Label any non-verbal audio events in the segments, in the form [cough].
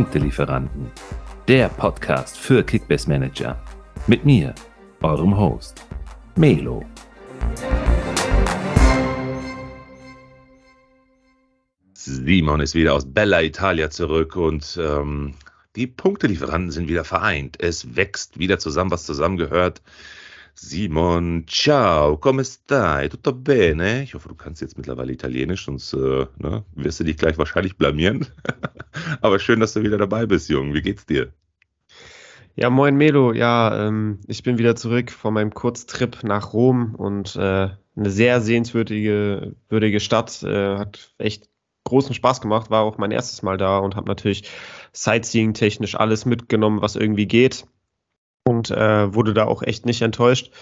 Punktelieferanten, der Podcast für Kickbase Manager. Mit mir, eurem Host, Melo. Simon ist wieder aus Bella Italia zurück und ähm, die Punktelieferanten sind wieder vereint. Es wächst wieder zusammen, was zusammengehört. Simon, ciao, come stai? Tutto bene? Ich hoffe, du kannst jetzt mittlerweile Italienisch, sonst äh, ne, wirst du dich gleich wahrscheinlich blamieren. [laughs] Aber schön, dass du wieder dabei bist, Jung. Wie geht's dir? Ja, moin Melo. Ja, ähm, ich bin wieder zurück von meinem Kurztrip nach Rom und äh, eine sehr sehenswürdige würdige Stadt. Äh, hat echt großen Spaß gemacht, war auch mein erstes Mal da und habe natürlich Sightseeing-technisch alles mitgenommen, was irgendwie geht und äh, wurde da auch echt nicht enttäuscht.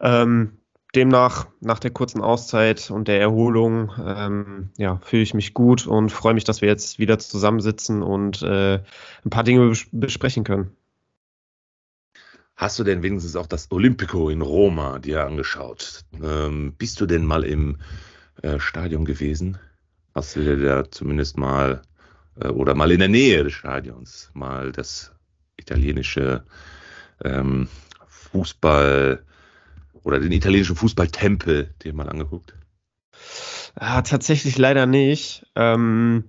Ähm, demnach, nach der kurzen Auszeit und der Erholung, ähm, ja, fühle ich mich gut und freue mich, dass wir jetzt wieder zusammensitzen und äh, ein paar Dinge bes besprechen können. Hast du denn wenigstens auch das Olympico in Roma dir angeschaut? Ähm, bist du denn mal im äh, Stadion gewesen? Hast du dir da zumindest mal äh, oder mal in der Nähe des Stadions mal das italienische ähm, Fußball oder den italienischen Fußballtempel dir mal angeguckt? Ja, tatsächlich leider nicht. Ähm,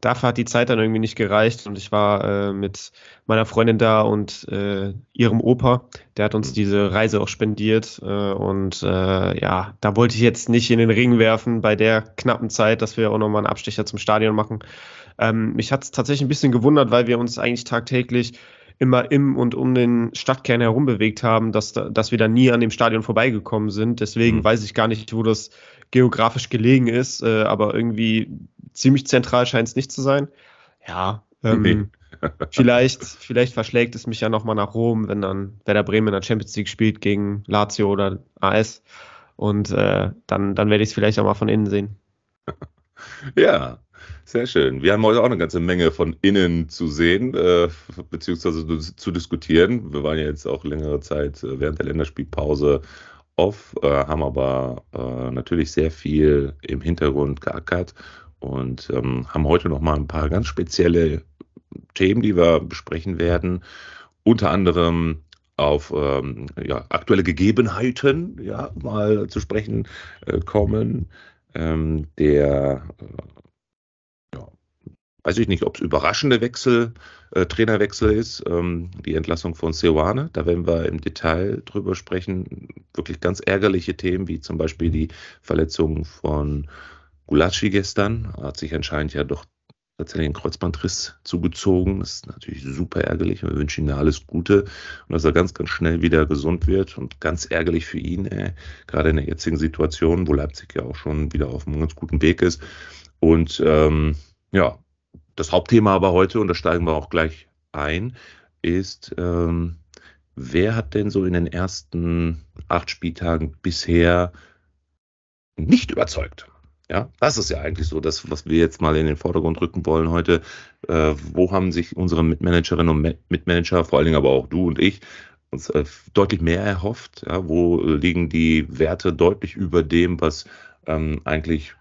dafür hat die Zeit dann irgendwie nicht gereicht und ich war äh, mit meiner Freundin da und äh, ihrem Opa, der hat uns mhm. diese Reise auch spendiert äh, und äh, ja, da wollte ich jetzt nicht in den Ring werfen bei der knappen Zeit, dass wir auch nochmal einen Abstecher zum Stadion machen. Ähm, mich hat es tatsächlich ein bisschen gewundert, weil wir uns eigentlich tagtäglich immer im und um den Stadtkern herum bewegt haben, dass, dass wir da nie an dem Stadion vorbeigekommen sind. Deswegen mhm. weiß ich gar nicht, wo das geografisch gelegen ist, äh, aber irgendwie ziemlich zentral scheint es nicht zu sein. Ja, ähm, nee. [laughs] vielleicht, vielleicht verschlägt es mich ja nochmal nach Rom, wenn dann Werder Bremen in der Champions League spielt gegen Lazio oder AS. Und äh, dann, dann werde ich es vielleicht auch mal von innen sehen. [laughs] Ja, sehr schön. Wir haben heute auch eine ganze Menge von innen zu sehen, äh, beziehungsweise zu diskutieren. Wir waren ja jetzt auch längere Zeit äh, während der Länderspielpause off, äh, haben aber äh, natürlich sehr viel im Hintergrund geackert und ähm, haben heute noch mal ein paar ganz spezielle Themen, die wir besprechen werden. Unter anderem auf ähm, ja, aktuelle Gegebenheiten ja, mal zu sprechen äh, kommen. Ähm, der weiß ich nicht, ob es überraschende Wechsel, äh, Trainerwechsel ist, ähm, die Entlassung von Seoane. Da werden wir im Detail drüber sprechen. Wirklich ganz ärgerliche Themen, wie zum Beispiel die Verletzung von Gulacsi gestern. Hat sich anscheinend ja doch tatsächlich einen Kreuzbandriss zugezogen. Das ist natürlich super ärgerlich. Wir wünschen ihm alles Gute und dass er ganz, ganz schnell wieder gesund wird und ganz ärgerlich für ihn, äh, gerade in der jetzigen Situation, wo Leipzig ja auch schon wieder auf einem ganz guten Weg ist. Und ähm, ja, das Hauptthema aber heute, und da steigen wir auch gleich ein, ist, ähm, wer hat denn so in den ersten acht Spieltagen bisher nicht überzeugt? Ja, das ist ja eigentlich so das, was wir jetzt mal in den Vordergrund rücken wollen heute. Äh, wo haben sich unsere Mitmanagerinnen und Mitmanager, vor allen Dingen aber auch du und ich, uns äh, deutlich mehr erhofft? Ja, wo liegen die Werte deutlich über dem, was ähm, eigentlich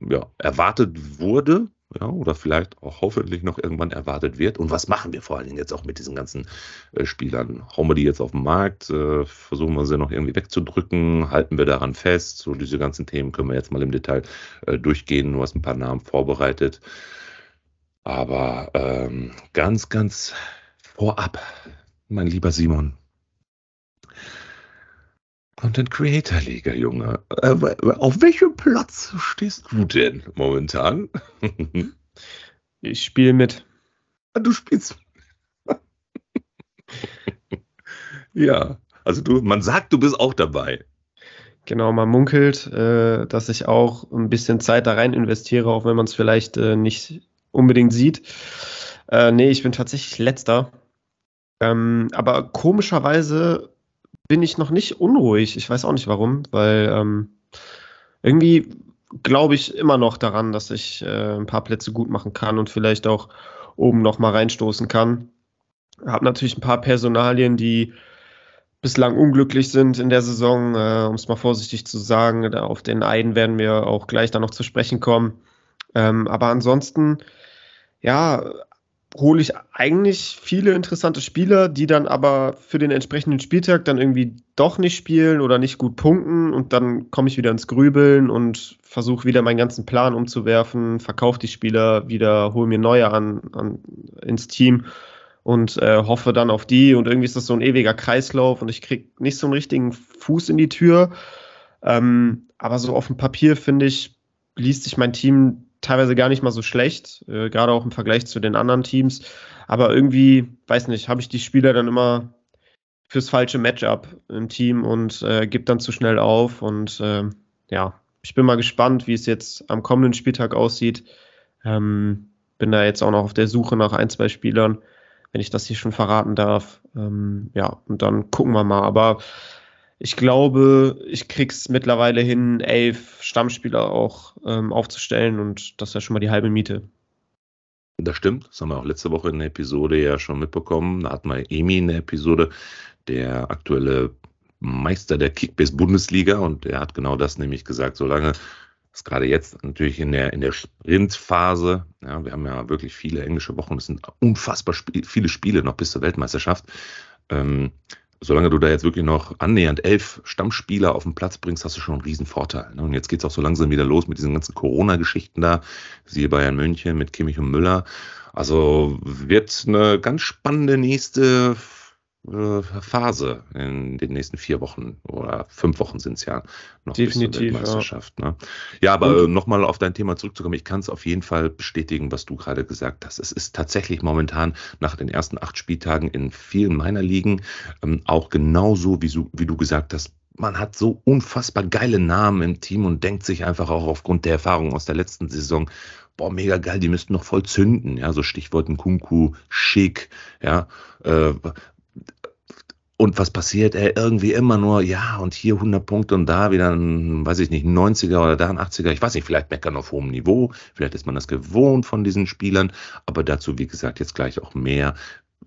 ja, erwartet wurde? Ja, oder vielleicht auch hoffentlich noch irgendwann erwartet wird. Und was machen wir vor allen Dingen jetzt auch mit diesen ganzen äh, Spielern? Hauen wir die jetzt auf den Markt? Äh, versuchen wir sie noch irgendwie wegzudrücken? Halten wir daran fest? So diese ganzen Themen können wir jetzt mal im Detail äh, durchgehen. Du hast ein paar Namen vorbereitet. Aber ähm, ganz, ganz vorab, mein lieber Simon, Content Creator Liga, Junge. Äh, auf welchem Platz stehst du denn momentan? [laughs] ich spiele mit. Ah, du spielst. [laughs] ja, also du, man sagt, du bist auch dabei. Genau, man munkelt, äh, dass ich auch ein bisschen Zeit da rein investiere, auch wenn man es vielleicht äh, nicht unbedingt sieht. Äh, nee, ich bin tatsächlich letzter. Ähm, aber komischerweise bin ich noch nicht unruhig. Ich weiß auch nicht warum, weil ähm, irgendwie glaube ich immer noch daran, dass ich äh, ein paar Plätze gut machen kann und vielleicht auch oben noch mal reinstoßen kann. Habe natürlich ein paar Personalien, die bislang unglücklich sind in der Saison, äh, um es mal vorsichtig zu sagen. Auf den einen werden wir auch gleich dann noch zu sprechen kommen. Ähm, aber ansonsten, ja, hole ich eigentlich viele interessante Spieler, die dann aber für den entsprechenden Spieltag dann irgendwie doch nicht spielen oder nicht gut punkten und dann komme ich wieder ins Grübeln und versuche wieder meinen ganzen Plan umzuwerfen, verkaufe die Spieler wieder, hole mir neue an, an ins Team und äh, hoffe dann auf die und irgendwie ist das so ein ewiger Kreislauf und ich kriege nicht so einen richtigen Fuß in die Tür. Ähm, aber so auf dem Papier finde ich, liest sich mein Team teilweise gar nicht mal so schlecht, äh, gerade auch im Vergleich zu den anderen Teams. Aber irgendwie, weiß nicht, habe ich die Spieler dann immer fürs falsche Matchup im Team und äh, gebe dann zu schnell auf. Und äh, ja, ich bin mal gespannt, wie es jetzt am kommenden Spieltag aussieht. Ähm, bin da jetzt auch noch auf der Suche nach ein, zwei Spielern, wenn ich das hier schon verraten darf. Ähm, ja, und dann gucken wir mal. Aber ich glaube, ich krieg's mittlerweile hin, elf Stammspieler auch ähm, aufzustellen und das ist ja schon mal die halbe Miete. Das stimmt, das haben wir auch letzte Woche in der Episode ja schon mitbekommen. Da hatten wir Emi in der Episode, der aktuelle Meister der Kickbase-Bundesliga und er hat genau das nämlich gesagt, solange es gerade jetzt natürlich in der, in der Sprintphase, ja, wir haben ja wirklich viele englische Wochen, es sind unfassbar sp viele Spiele noch bis zur Weltmeisterschaft. Ähm, solange du da jetzt wirklich noch annähernd elf Stammspieler auf den Platz bringst, hast du schon einen riesen Vorteil. Ne? Und jetzt geht's auch so langsam wieder los mit diesen ganzen Corona-Geschichten da. Siehe Bayern München mit Kimmich und Müller. Also wird eine ganz spannende nächste äh, Phase in den nächsten vier Wochen oder fünf Wochen sind es ja noch Definitiv, bis zur Meisterschaft. Ja, ne? ja aber nochmal auf dein Thema zurückzukommen, ich kann es auf jeden Fall bestätigen, was du gerade gesagt hast. Es ist tatsächlich momentan nach den ersten acht Spieltagen in vielen meiner Ligen ähm, auch genauso, wie, so, wie du gesagt hast, man hat so unfassbar geile Namen im Team und denkt sich einfach auch aufgrund der Erfahrung aus der letzten Saison, boah, mega geil, die müssten noch voll zünden, ja, so Stichworten Kunku, Schick, ja, äh, und was passiert? Er irgendwie immer nur, ja, und hier 100 Punkte und da wieder ein, weiß ich nicht, ein 90er oder da ein 80er. Ich weiß nicht, vielleicht meckern auf hohem Niveau. Vielleicht ist man das gewohnt von diesen Spielern. Aber dazu, wie gesagt, jetzt gleich auch mehr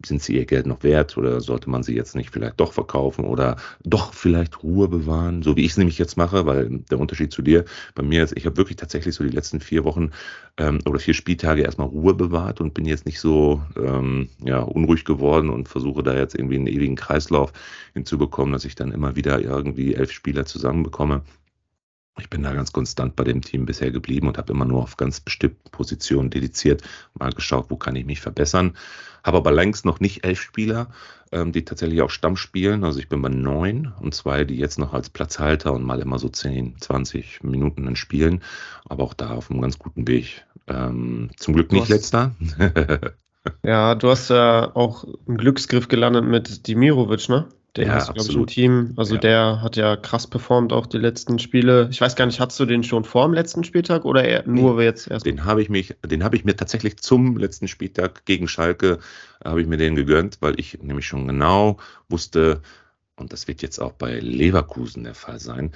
sind sie ihr Geld noch wert oder sollte man sie jetzt nicht vielleicht doch verkaufen oder doch vielleicht Ruhe bewahren, so wie ich es nämlich jetzt mache, weil der Unterschied zu dir, bei mir ist, ich habe wirklich tatsächlich so die letzten vier Wochen ähm, oder vier Spieltage erstmal Ruhe bewahrt und bin jetzt nicht so ähm, ja, unruhig geworden und versuche da jetzt irgendwie einen ewigen Kreislauf hinzubekommen, dass ich dann immer wieder irgendwie elf Spieler zusammenbekomme. Ich bin da ganz konstant bei dem Team bisher geblieben und habe immer nur auf ganz bestimmte Positionen dediziert, mal geschaut, wo kann ich mich verbessern. Habe aber längst noch nicht elf Spieler, ähm, die tatsächlich auch Stamm spielen. Also ich bin bei neun und zwei, die jetzt noch als Platzhalter und mal immer so 10, 20 Minuten dann spielen. Aber auch da auf einem ganz guten Weg. Ähm, zum Glück nicht letzter. [laughs] ja, du hast ja auch einen Glücksgriff gelandet mit Dimirovic, ne? Den ja, hast du, glaube ich, im Team. Also ja. der hat ja krass performt auch die letzten Spiele. Ich weiß gar nicht, hast du den schon vor dem letzten Spieltag oder eher, nur den, jetzt erst? Den habe ich mich, den habe ich mir tatsächlich zum letzten Spieltag gegen Schalke habe ich mir den gegönnt, weil ich nämlich schon genau wusste, und das wird jetzt auch bei Leverkusen der Fall sein,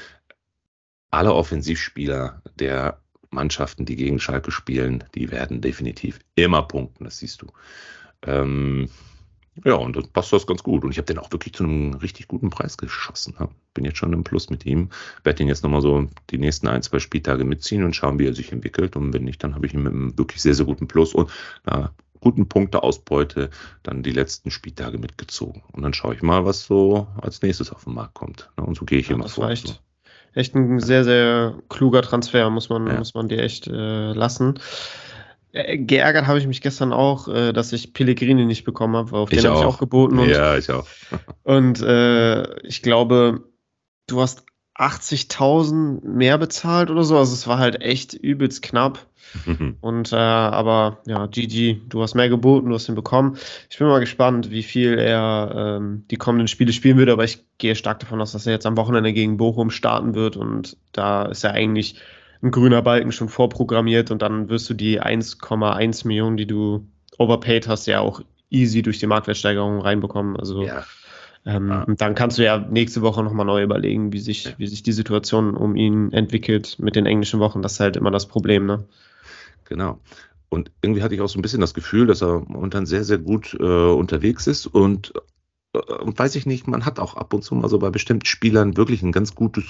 alle Offensivspieler der Mannschaften, die gegen Schalke spielen, die werden definitiv immer punkten, das siehst du. Ähm, ja, und dann passt das ganz gut. Und ich habe den auch wirklich zu einem richtig guten Preis geschossen. Bin jetzt schon im Plus mit ihm. Werde ihn jetzt nochmal so die nächsten ein, zwei Spieltage mitziehen und schauen, wie er sich entwickelt. Und wenn nicht, dann habe ich ihn mit einem wirklich sehr, sehr guten Plus und einer guten Punkteausbeute dann die letzten Spieltage mitgezogen. Und dann schaue ich mal, was so als nächstes auf den Markt kommt. Und so gehe ich ja, immer das vor. War echt, so. echt ein sehr, sehr kluger Transfer, muss man, ja. muss man dir echt äh, lassen. Äh, geärgert habe ich mich gestern auch, äh, dass ich Pellegrini nicht bekommen habe, auf ich den habe ich auch geboten. Und, ja, ich auch. [laughs] [laughs] und äh, ich glaube, du hast 80.000 mehr bezahlt oder so. Also es war halt echt übelst knapp. [laughs] und äh, aber ja, GG, du hast mehr geboten, du hast ihn bekommen. Ich bin mal gespannt, wie viel er ähm, die kommenden Spiele spielen wird, aber ich gehe stark davon aus, dass er jetzt am Wochenende gegen Bochum starten wird und da ist er eigentlich ein grüner Balken schon vorprogrammiert und dann wirst du die 1,1 Millionen, die du overpaid hast, ja auch easy durch die Marktwertsteigerung reinbekommen. Also ja. Ähm, ja. Und dann kannst du ja nächste Woche nochmal neu überlegen, wie sich, wie sich die Situation um ihn entwickelt mit den englischen Wochen. Das ist halt immer das Problem, ne? Genau. Und irgendwie hatte ich auch so ein bisschen das Gefühl, dass er momentan sehr, sehr gut äh, unterwegs ist und, äh, und weiß ich nicht, man hat auch ab und zu mal so bei bestimmten Spielern wirklich ein ganz gutes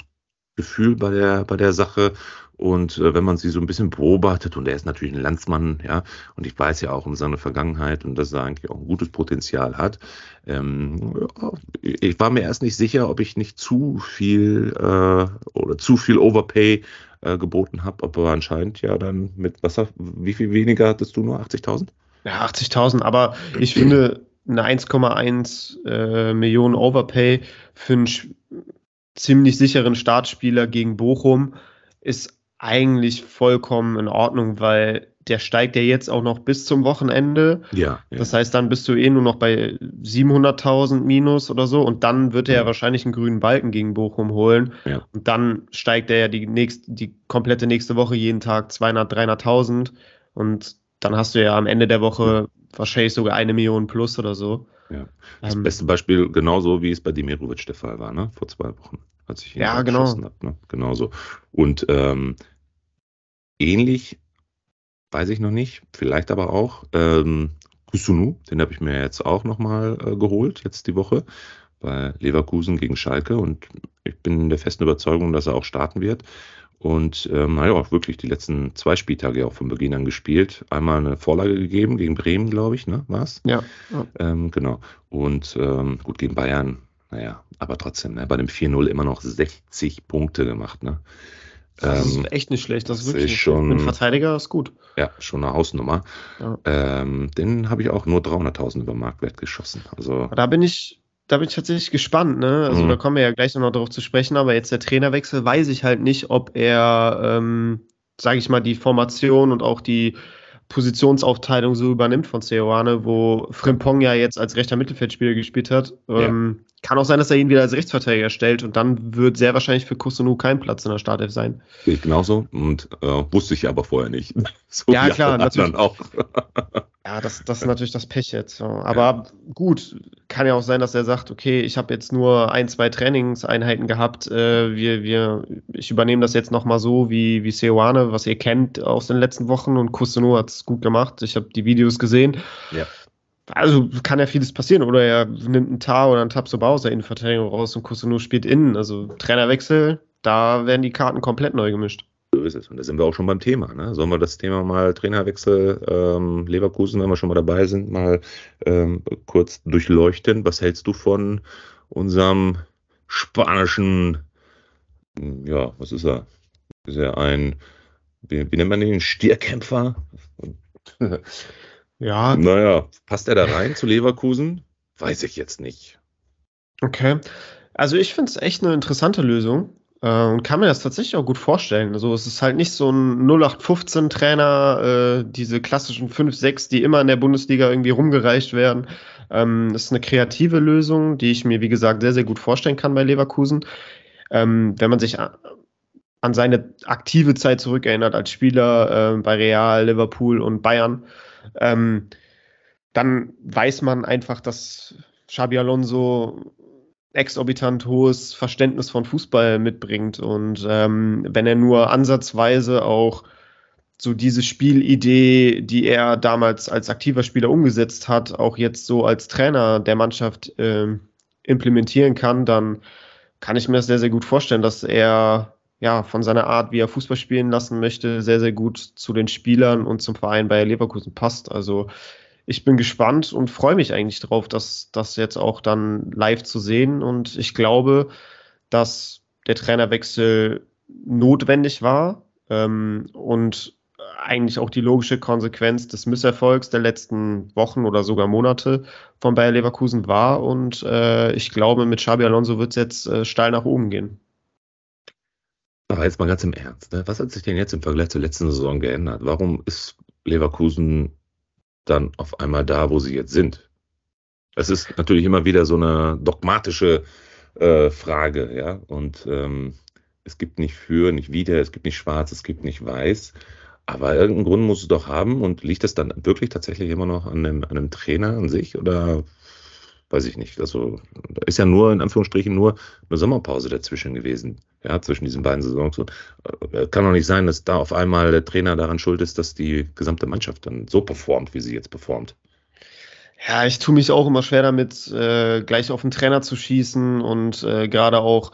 Gefühl bei der, bei der Sache. Und äh, wenn man sie so ein bisschen beobachtet, und er ist natürlich ein Landsmann, ja, und ich weiß ja auch um seine Vergangenheit und dass er eigentlich auch ein gutes Potenzial hat. Ähm, ich war mir erst nicht sicher, ob ich nicht zu viel äh, oder zu viel Overpay äh, geboten habe, aber anscheinend ja dann mit was, wie viel weniger hattest du nur? 80.000? Ja, 80.000, aber ich finde eine 1,1 äh, Millionen Overpay für einen ziemlich sicheren Startspieler gegen Bochum ist eigentlich vollkommen in Ordnung, weil der steigt ja jetzt auch noch bis zum Wochenende. Ja. ja. Das heißt, dann bist du eh nur noch bei 700.000 minus oder so und dann wird er ja wahrscheinlich einen grünen Balken gegen Bochum holen. Ja. Und dann steigt er ja die, nächste, die komplette nächste Woche jeden Tag 200, 300.000 und dann hast du ja am Ende der Woche wahrscheinlich sogar eine Million plus oder so. Ja. Das ähm, beste Beispiel genauso, wie es bei Demirovic der Fall war, ne? Vor zwei Wochen, als ich ihn ja, genau. habe. Ne? Genauso. Und ähm, ähnlich, weiß ich noch nicht, vielleicht aber auch, ähm, Kusunu, den habe ich mir jetzt auch nochmal äh, geholt, jetzt die Woche, bei Leverkusen gegen Schalke. Und ich bin der festen Überzeugung, dass er auch starten wird. Und ähm, naja, auch wirklich die letzten zwei Spieltage auch von Beginn an gespielt. Einmal eine Vorlage gegeben gegen Bremen, glaube ich, ne? Was? Ja. ja. Ähm, genau. Und ähm, gut, gegen Bayern, naja, aber trotzdem, ne, bei dem 4-0 immer noch 60 Punkte gemacht, ne? Das ist ähm, echt nicht schlecht. Das, das ist wirklich ist schon, ein Verteidiger ist gut. Ja, schon eine Hausnummer. Ja. Ähm, den habe ich auch nur 300.000 über Marktwert geschossen. Also da bin ich da bin ich tatsächlich gespannt, ne? Also mhm. da kommen wir ja gleich noch darauf zu sprechen, aber jetzt der Trainerwechsel, weiß ich halt nicht, ob er, ähm, sage ich mal, die Formation und auch die Positionsaufteilung so übernimmt von Ceoane, wo Frimpong ja jetzt als rechter Mittelfeldspieler gespielt hat. Ähm, ja. Kann auch sein, dass er ihn wieder als Rechtsverteidiger stellt und dann wird sehr wahrscheinlich für Kusunu kein Platz in der Startelf sein. Sehe ich genauso und äh, wusste ich aber vorher nicht. [laughs] So ja, klar, natürlich. Auch. [laughs] ja, das, das ist natürlich das Pech jetzt. Aber ja. gut, kann ja auch sein, dass er sagt, okay, ich habe jetzt nur ein, zwei Trainingseinheiten gehabt. Äh, wir, wir, ich übernehme das jetzt nochmal so wie, wie Seoane, was ihr kennt aus den letzten Wochen und Kusunu hat es gut gemacht. Ich habe die Videos gesehen. Ja also kann ja vieles passieren. Oder er nimmt einen Tar oder einen Tabsoba aus der Innenverteidigung raus und Kusunu spielt innen. Also Trainerwechsel, da werden die Karten komplett neu gemischt. So ist es. Und da sind wir auch schon beim Thema. Ne? Sollen wir das Thema mal Trainerwechsel ähm, Leverkusen, wenn wir schon mal dabei sind, mal ähm, kurz durchleuchten? Was hältst du von unserem spanischen, ja, was ist er? Ist er ein, wie, wie nennt man den, Stierkämpfer? [laughs] Ja. Naja, passt er da rein zu Leverkusen? Weiß ich jetzt nicht. Okay. Also ich finde es echt eine interessante Lösung äh, und kann mir das tatsächlich auch gut vorstellen. Also es ist halt nicht so ein 0815-Trainer, äh, diese klassischen 5-6, die immer in der Bundesliga irgendwie rumgereicht werden. Ähm, das ist eine kreative Lösung, die ich mir, wie gesagt, sehr, sehr gut vorstellen kann bei Leverkusen. Ähm, wenn man sich an seine aktive Zeit zurückerinnert als Spieler äh, bei Real, Liverpool und Bayern, ähm, dann weiß man einfach, dass Xabi Alonso exorbitant hohes Verständnis von Fußball mitbringt. Und ähm, wenn er nur ansatzweise auch so diese Spielidee, die er damals als aktiver Spieler umgesetzt hat, auch jetzt so als Trainer der Mannschaft äh, implementieren kann, dann kann ich mir das sehr, sehr gut vorstellen, dass er ja, von seiner Art, wie er Fußball spielen lassen möchte, sehr, sehr gut zu den Spielern und zum Verein bei Leverkusen passt. Also ich bin gespannt und freue mich eigentlich drauf, dass das jetzt auch dann live zu sehen. Und ich glaube, dass der Trainerwechsel notwendig war ähm, und eigentlich auch die logische Konsequenz des Misserfolgs der letzten Wochen oder sogar Monate von Bayer Leverkusen war. Und äh, ich glaube, mit Xabi Alonso wird es jetzt äh, steil nach oben gehen. Aber jetzt mal ganz im Ernst, ne? was hat sich denn jetzt im Vergleich zur letzten Saison geändert? Warum ist Leverkusen dann auf einmal da, wo sie jetzt sind? Es ist natürlich immer wieder so eine dogmatische äh, Frage, ja. Und ähm, es gibt nicht für, nicht wieder, es gibt nicht schwarz, es gibt nicht weiß. Aber irgendeinen Grund muss es doch haben. Und liegt das dann wirklich tatsächlich immer noch an einem, an einem Trainer an sich? Oder weiß ich nicht. Also ist ja nur in Anführungsstrichen nur eine Sommerpause dazwischen gewesen, ja, zwischen diesen beiden Saisons. Äh, kann doch nicht sein, dass da auf einmal der Trainer daran schuld ist, dass die gesamte Mannschaft dann so performt, wie sie jetzt performt. Ja, ich tue mich auch immer schwer damit, äh, gleich auf den Trainer zu schießen und äh, gerade auch,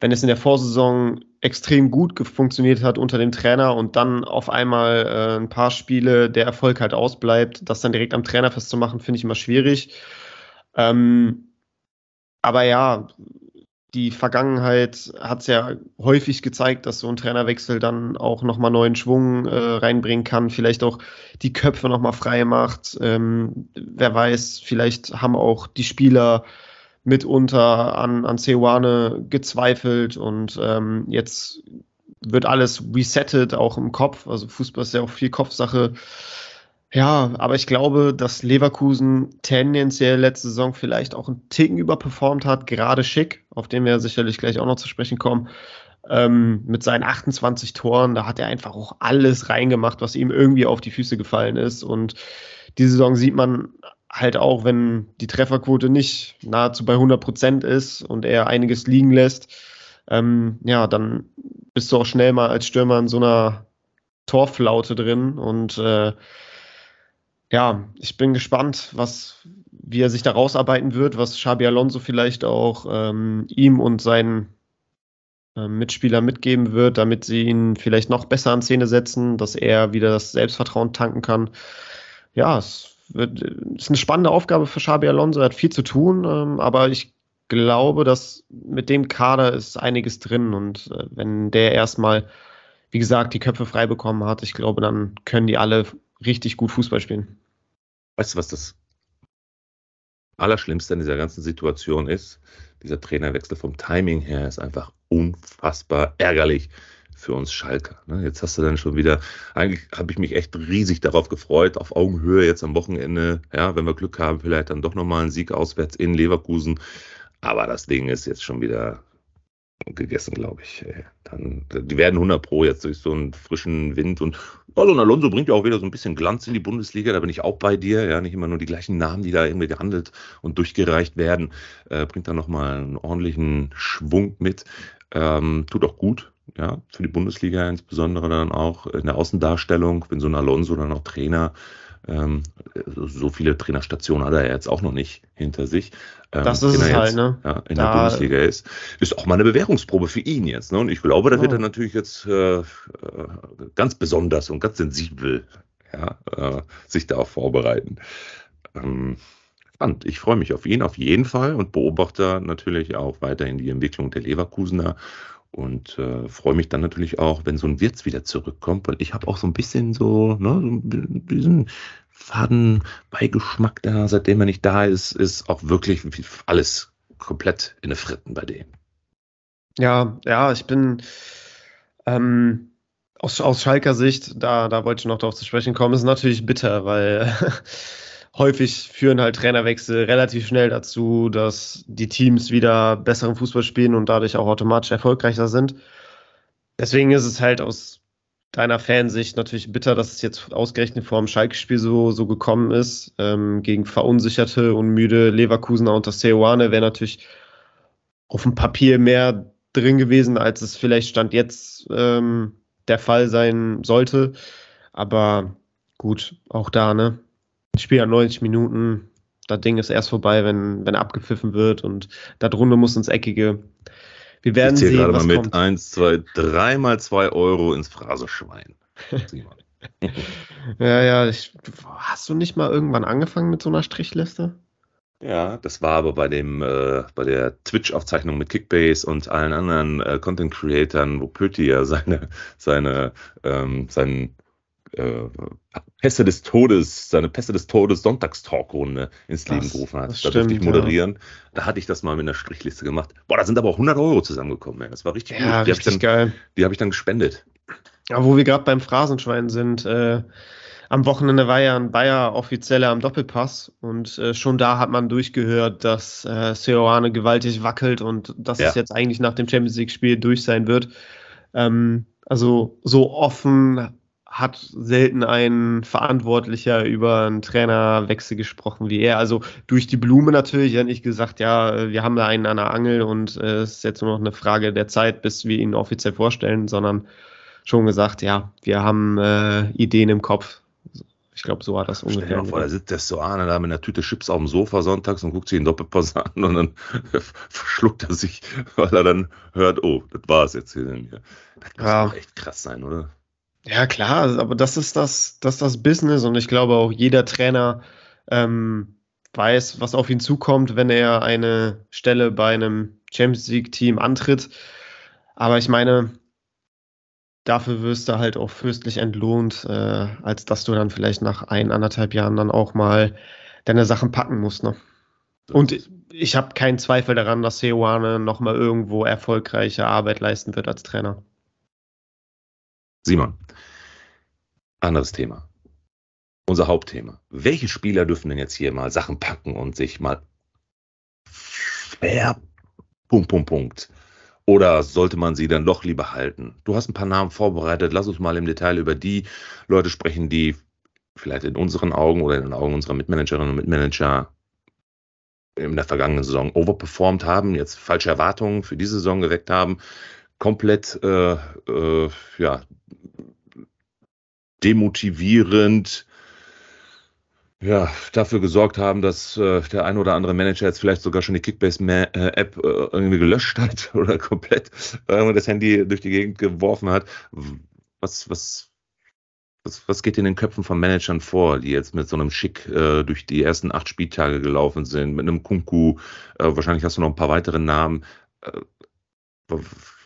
wenn es in der Vorsaison extrem gut funktioniert hat unter dem Trainer und dann auf einmal äh, ein paar Spiele der Erfolg halt ausbleibt, das dann direkt am Trainer festzumachen, finde ich immer schwierig. Ähm, aber ja, die Vergangenheit hat es ja häufig gezeigt, dass so ein Trainerwechsel dann auch nochmal neuen Schwung äh, reinbringen kann, vielleicht auch die Köpfe nochmal frei macht. Ähm, wer weiß, vielleicht haben auch die Spieler mitunter an, an Ceoane gezweifelt und ähm, jetzt wird alles resettet, auch im Kopf. Also Fußball ist ja auch viel Kopfsache. Ja, aber ich glaube, dass Leverkusen tendenziell letzte Saison vielleicht auch einen Ticken überperformt hat, gerade Schick, auf den wir sicherlich gleich auch noch zu sprechen kommen. Ähm, mit seinen 28 Toren, da hat er einfach auch alles reingemacht, was ihm irgendwie auf die Füße gefallen ist. Und diese Saison sieht man halt auch, wenn die Trefferquote nicht nahezu bei 100 Prozent ist und er einiges liegen lässt, ähm, ja, dann bist du auch schnell mal als Stürmer in so einer Torflaute drin und äh, ja, ich bin gespannt, was, wie er sich da rausarbeiten wird, was Xabi Alonso vielleicht auch ähm, ihm und seinen äh, Mitspieler mitgeben wird, damit sie ihn vielleicht noch besser an Szene setzen, dass er wieder das Selbstvertrauen tanken kann. Ja, es wird, ist eine spannende Aufgabe für Xabi Alonso, er hat viel zu tun, ähm, aber ich glaube, dass mit dem Kader ist einiges drin und äh, wenn der erstmal, wie gesagt, die Köpfe frei bekommen hat, ich glaube, dann können die alle richtig gut Fußball spielen. Weißt du, was das Allerschlimmste in dieser ganzen Situation ist? Dieser Trainerwechsel vom Timing her ist einfach unfassbar ärgerlich für uns Schalker. Ne? Jetzt hast du dann schon wieder, eigentlich habe ich mich echt riesig darauf gefreut, auf Augenhöhe jetzt am Wochenende, ja, wenn wir Glück haben, vielleicht dann doch nochmal ein Sieg auswärts in Leverkusen. Aber das Ding ist jetzt schon wieder gegessen, glaube ich. Dann, die werden 100 Pro jetzt durch so einen frischen Wind und also Alonso bringt ja auch wieder so ein bisschen Glanz in die Bundesliga, da bin ich auch bei dir, ja, nicht immer nur die gleichen Namen, die da irgendwie gehandelt und durchgereicht werden, äh, bringt da nochmal einen ordentlichen Schwung mit, ähm, tut auch gut, ja, für die Bundesliga insbesondere dann auch in der Außendarstellung, wenn so ein Alonso dann auch Trainer ähm, so viele Trainerstationen hat er jetzt auch noch nicht hinter sich. Ähm, das ist es halt, ne? Ja, in da, der Bundesliga ist. Ist auch mal eine Bewährungsprobe für ihn jetzt. Ne? Und ich glaube, da oh. wird er natürlich jetzt äh, äh, ganz besonders und ganz sensibel ja, äh, sich darauf vorbereiten. Ähm, spannend. Ich freue mich auf ihn auf jeden Fall und beobachte natürlich auch weiterhin die Entwicklung der Leverkusener und äh, freue mich dann natürlich auch, wenn so ein Wirtz wieder zurückkommt, weil ich habe auch so ein bisschen so, ne, so diesen Fadenbeigeschmack da, seitdem er nicht da ist, ist auch wirklich alles komplett in den Fritten bei dem. Ja, ja, ich bin ähm, aus, aus Schalker Sicht, da, da wollte ich noch darauf zu sprechen kommen, ist natürlich bitter, weil [laughs] häufig führen halt Trainerwechsel relativ schnell dazu, dass die Teams wieder besseren Fußball spielen und dadurch auch automatisch erfolgreicher sind. Deswegen ist es halt aus deiner Fansicht natürlich bitter, dass es jetzt ausgerechnet vor dem Schalke-Spiel so, so gekommen ist. Ähm, gegen verunsicherte und müde Leverkusener unter Seoane wäre natürlich auf dem Papier mehr drin gewesen, als es vielleicht Stand jetzt ähm, der Fall sein sollte. Aber gut, auch da, ne? Spiel hat 90 Minuten. Das Ding ist erst vorbei, wenn, wenn abgepfiffen wird und darunter muss ins Eckige. Wir werden ich sehen, gerade was mal mit kommt. 1, 2, 3 mal 2 Euro ins Phraseschwein. [laughs] ja, ja. Ich, hast du nicht mal irgendwann angefangen mit so einer Strichliste? Ja, das war aber bei dem äh, bei der Twitch-Aufzeichnung mit Kickbase und allen anderen äh, Content-Creatern, wo Pöti ja seine seine ähm, seinen äh, Pässe des Todes, seine Pässe des Todes Sonntagstalkrunde ins Leben das, gerufen hat. Da stimmt, durfte ich moderieren. Ja. Da hatte ich das mal mit einer Strichliste gemacht. Boah, da sind aber auch 100 Euro zusammengekommen. Ey. Das war richtig ja, gut. Die richtig geil. Die habe ich dann gespendet. Ja, wo wir gerade beim Phrasenschwein sind, äh, am Wochenende war ja ein Bayer offizieller am Doppelpass und äh, schon da hat man durchgehört, dass äh, Seoane gewaltig wackelt und dass ja. es jetzt eigentlich nach dem Champions League-Spiel durch sein wird. Ähm, also so offen hat selten ein Verantwortlicher über einen Trainerwechsel gesprochen wie er. Also durch die Blume natürlich, er hat nicht gesagt, ja, wir haben da einen an der Angel und äh, es ist jetzt nur noch eine Frage der Zeit, bis wir ihn offiziell vorstellen, sondern schon gesagt, ja, wir haben äh, Ideen im Kopf. Ich glaube, so war das ungefähr. Stell dir mal vor, da sitzt der Soane da mit einer Tüte Chips auf dem Sofa sonntags und guckt sich den Doppelpass an und dann [laughs] verschluckt er sich, weil er dann hört, oh, das war es jetzt hier. Das muss ja. doch echt krass sein, oder? Ja, klar, aber das ist das, das ist das Business und ich glaube auch jeder Trainer ähm, weiß, was auf ihn zukommt, wenn er eine Stelle bei einem Champions League-Team antritt. Aber ich meine, dafür wirst du halt auch fürstlich entlohnt, äh, als dass du dann vielleicht nach ein, anderthalb Jahren dann auch mal deine Sachen packen musst. Ne? Und ich habe keinen Zweifel daran, dass Seoane nochmal irgendwo erfolgreiche Arbeit leisten wird als Trainer. Simon, anderes Thema. Unser Hauptthema. Welche Spieler dürfen denn jetzt hier mal Sachen packen und sich mal fair, Punkt, Punkt, Punkt, oder sollte man sie dann doch lieber halten? Du hast ein paar Namen vorbereitet. Lass uns mal im Detail über die Leute sprechen, die vielleicht in unseren Augen oder in den Augen unserer Mitmanagerinnen und Mitmanager in der vergangenen Saison overperformed haben, jetzt falsche Erwartungen für diese Saison geweckt haben, komplett äh, äh, ja, demotivierend ja, dafür gesorgt haben, dass äh, der ein oder andere Manager jetzt vielleicht sogar schon die Kickbase-App äh, irgendwie gelöscht hat [laughs] oder komplett äh, das Handy durch die Gegend geworfen hat. Was, was, was, was geht in den Köpfen von Managern vor, die jetzt mit so einem Schick äh, durch die ersten acht Spieltage gelaufen sind, mit einem Kunku, äh, wahrscheinlich hast du noch ein paar weitere Namen. Äh,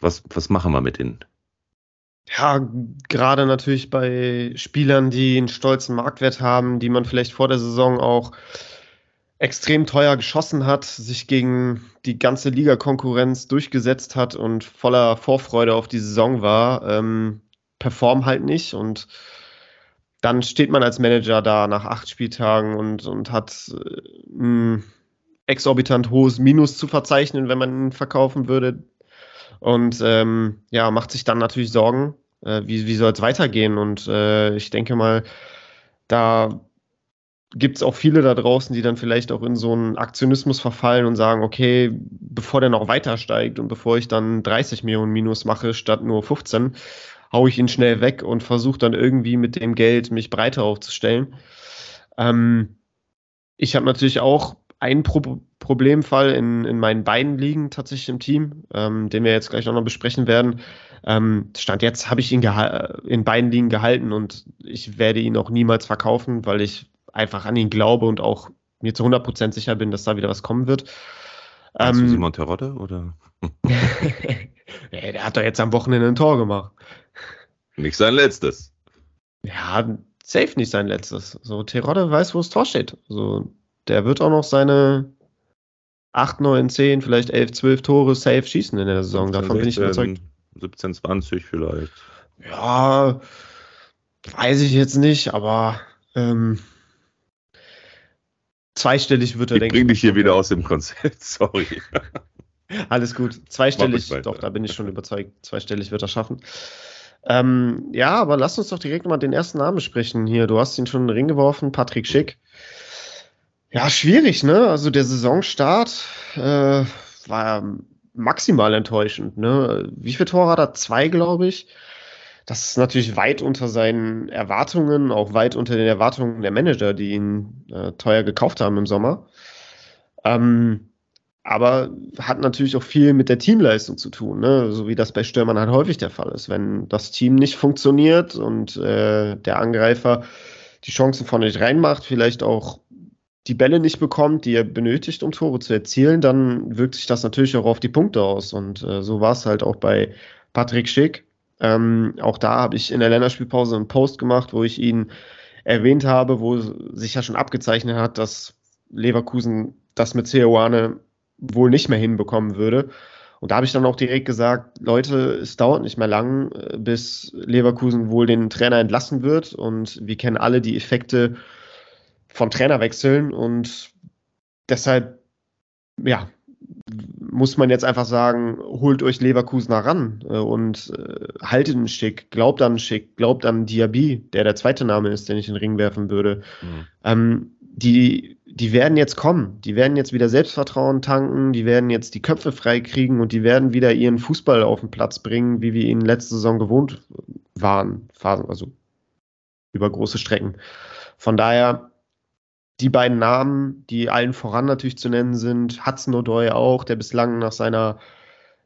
was, was machen wir mit denen? Ja, gerade natürlich bei Spielern, die einen stolzen Marktwert haben, die man vielleicht vor der Saison auch extrem teuer geschossen hat, sich gegen die ganze Liga-Konkurrenz durchgesetzt hat und voller Vorfreude auf die Saison war, ähm, perform halt nicht und dann steht man als Manager da nach acht Spieltagen und, und hat äh, ein exorbitant hohes Minus zu verzeichnen, wenn man ihn verkaufen würde. Und ähm, ja, macht sich dann natürlich Sorgen, äh, wie, wie soll es weitergehen? Und äh, ich denke mal, da gibt es auch viele da draußen, die dann vielleicht auch in so einen Aktionismus verfallen und sagen, okay, bevor der noch weiter steigt und bevor ich dann 30 Millionen Minus mache statt nur 15, haue ich ihn schnell weg und versuche dann irgendwie mit dem Geld mich breiter aufzustellen. Ähm, ich habe natürlich auch einen Pro Problemfall in, in meinen beiden Ligen tatsächlich im Team, ähm, den wir jetzt gleich auch noch besprechen werden. Ähm, Stand jetzt habe ich ihn in beiden Ligen gehalten und ich werde ihn auch niemals verkaufen, weil ich einfach an ihn glaube und auch mir zu 100% sicher bin, dass da wieder was kommen wird. Ähm, du Simon Terodde oder? [laughs] der hat doch jetzt am Wochenende ein Tor gemacht. Nicht sein letztes. Ja, safe nicht sein letztes. So, Terodde weiß, wo das Tor steht. So, der wird auch noch seine 8, 9, 10, vielleicht 11, 12 Tore safe schießen in der Saison. Davon bin ich überzeugt. 17, 20 vielleicht. Ja, weiß ich jetzt nicht, aber ähm, zweistellig wird er, ich denke ich. bring dich hier wieder aus dem Konzept, [laughs] sorry. [laughs] Alles gut, zweistellig, doch, da bin ich schon überzeugt, zweistellig wird er schaffen. Ähm, ja, aber lass uns doch direkt mal den ersten Namen sprechen hier. Du hast ihn schon in den Ring geworfen, Patrick Schick. Ja, schwierig, ne? Also der Saisonstart äh, war maximal enttäuschend. Ne? Wie viele Tore hat er? Zwei, glaube ich. Das ist natürlich weit unter seinen Erwartungen, auch weit unter den Erwartungen der Manager, die ihn äh, teuer gekauft haben im Sommer. Ähm, aber hat natürlich auch viel mit der Teamleistung zu tun, ne? so wie das bei Stürmern halt häufig der Fall ist. Wenn das Team nicht funktioniert und äh, der Angreifer die Chancen vorne nicht reinmacht, vielleicht auch die Bälle nicht bekommt, die er benötigt, um Tore zu erzielen, dann wirkt sich das natürlich auch auf die Punkte aus. Und äh, so war es halt auch bei Patrick Schick. Ähm, auch da habe ich in der Länderspielpause einen Post gemacht, wo ich ihn erwähnt habe, wo sich ja schon abgezeichnet hat, dass Leverkusen das mit Ceoane wohl nicht mehr hinbekommen würde. Und da habe ich dann auch direkt gesagt, Leute, es dauert nicht mehr lang, äh, bis Leverkusen wohl den Trainer entlassen wird. Und wir kennen alle die Effekte von Trainerwechseln und deshalb, ja, muss man jetzt einfach sagen, holt euch Leverkusen ran äh, und äh, haltet einen Schick, glaubt an einen Schick, glaubt an Diaby, der der zweite Name ist, den ich in den Ring werfen würde. Mhm. Ähm, die, die werden jetzt kommen, die werden jetzt wieder Selbstvertrauen tanken, die werden jetzt die Köpfe frei kriegen und die werden wieder ihren Fußball auf den Platz bringen, wie wir ihn letzte Saison gewohnt waren, also über große Strecken. Von daher die beiden Namen, die allen voran natürlich zu nennen sind, Hudson O'Doy auch, der bislang nach seiner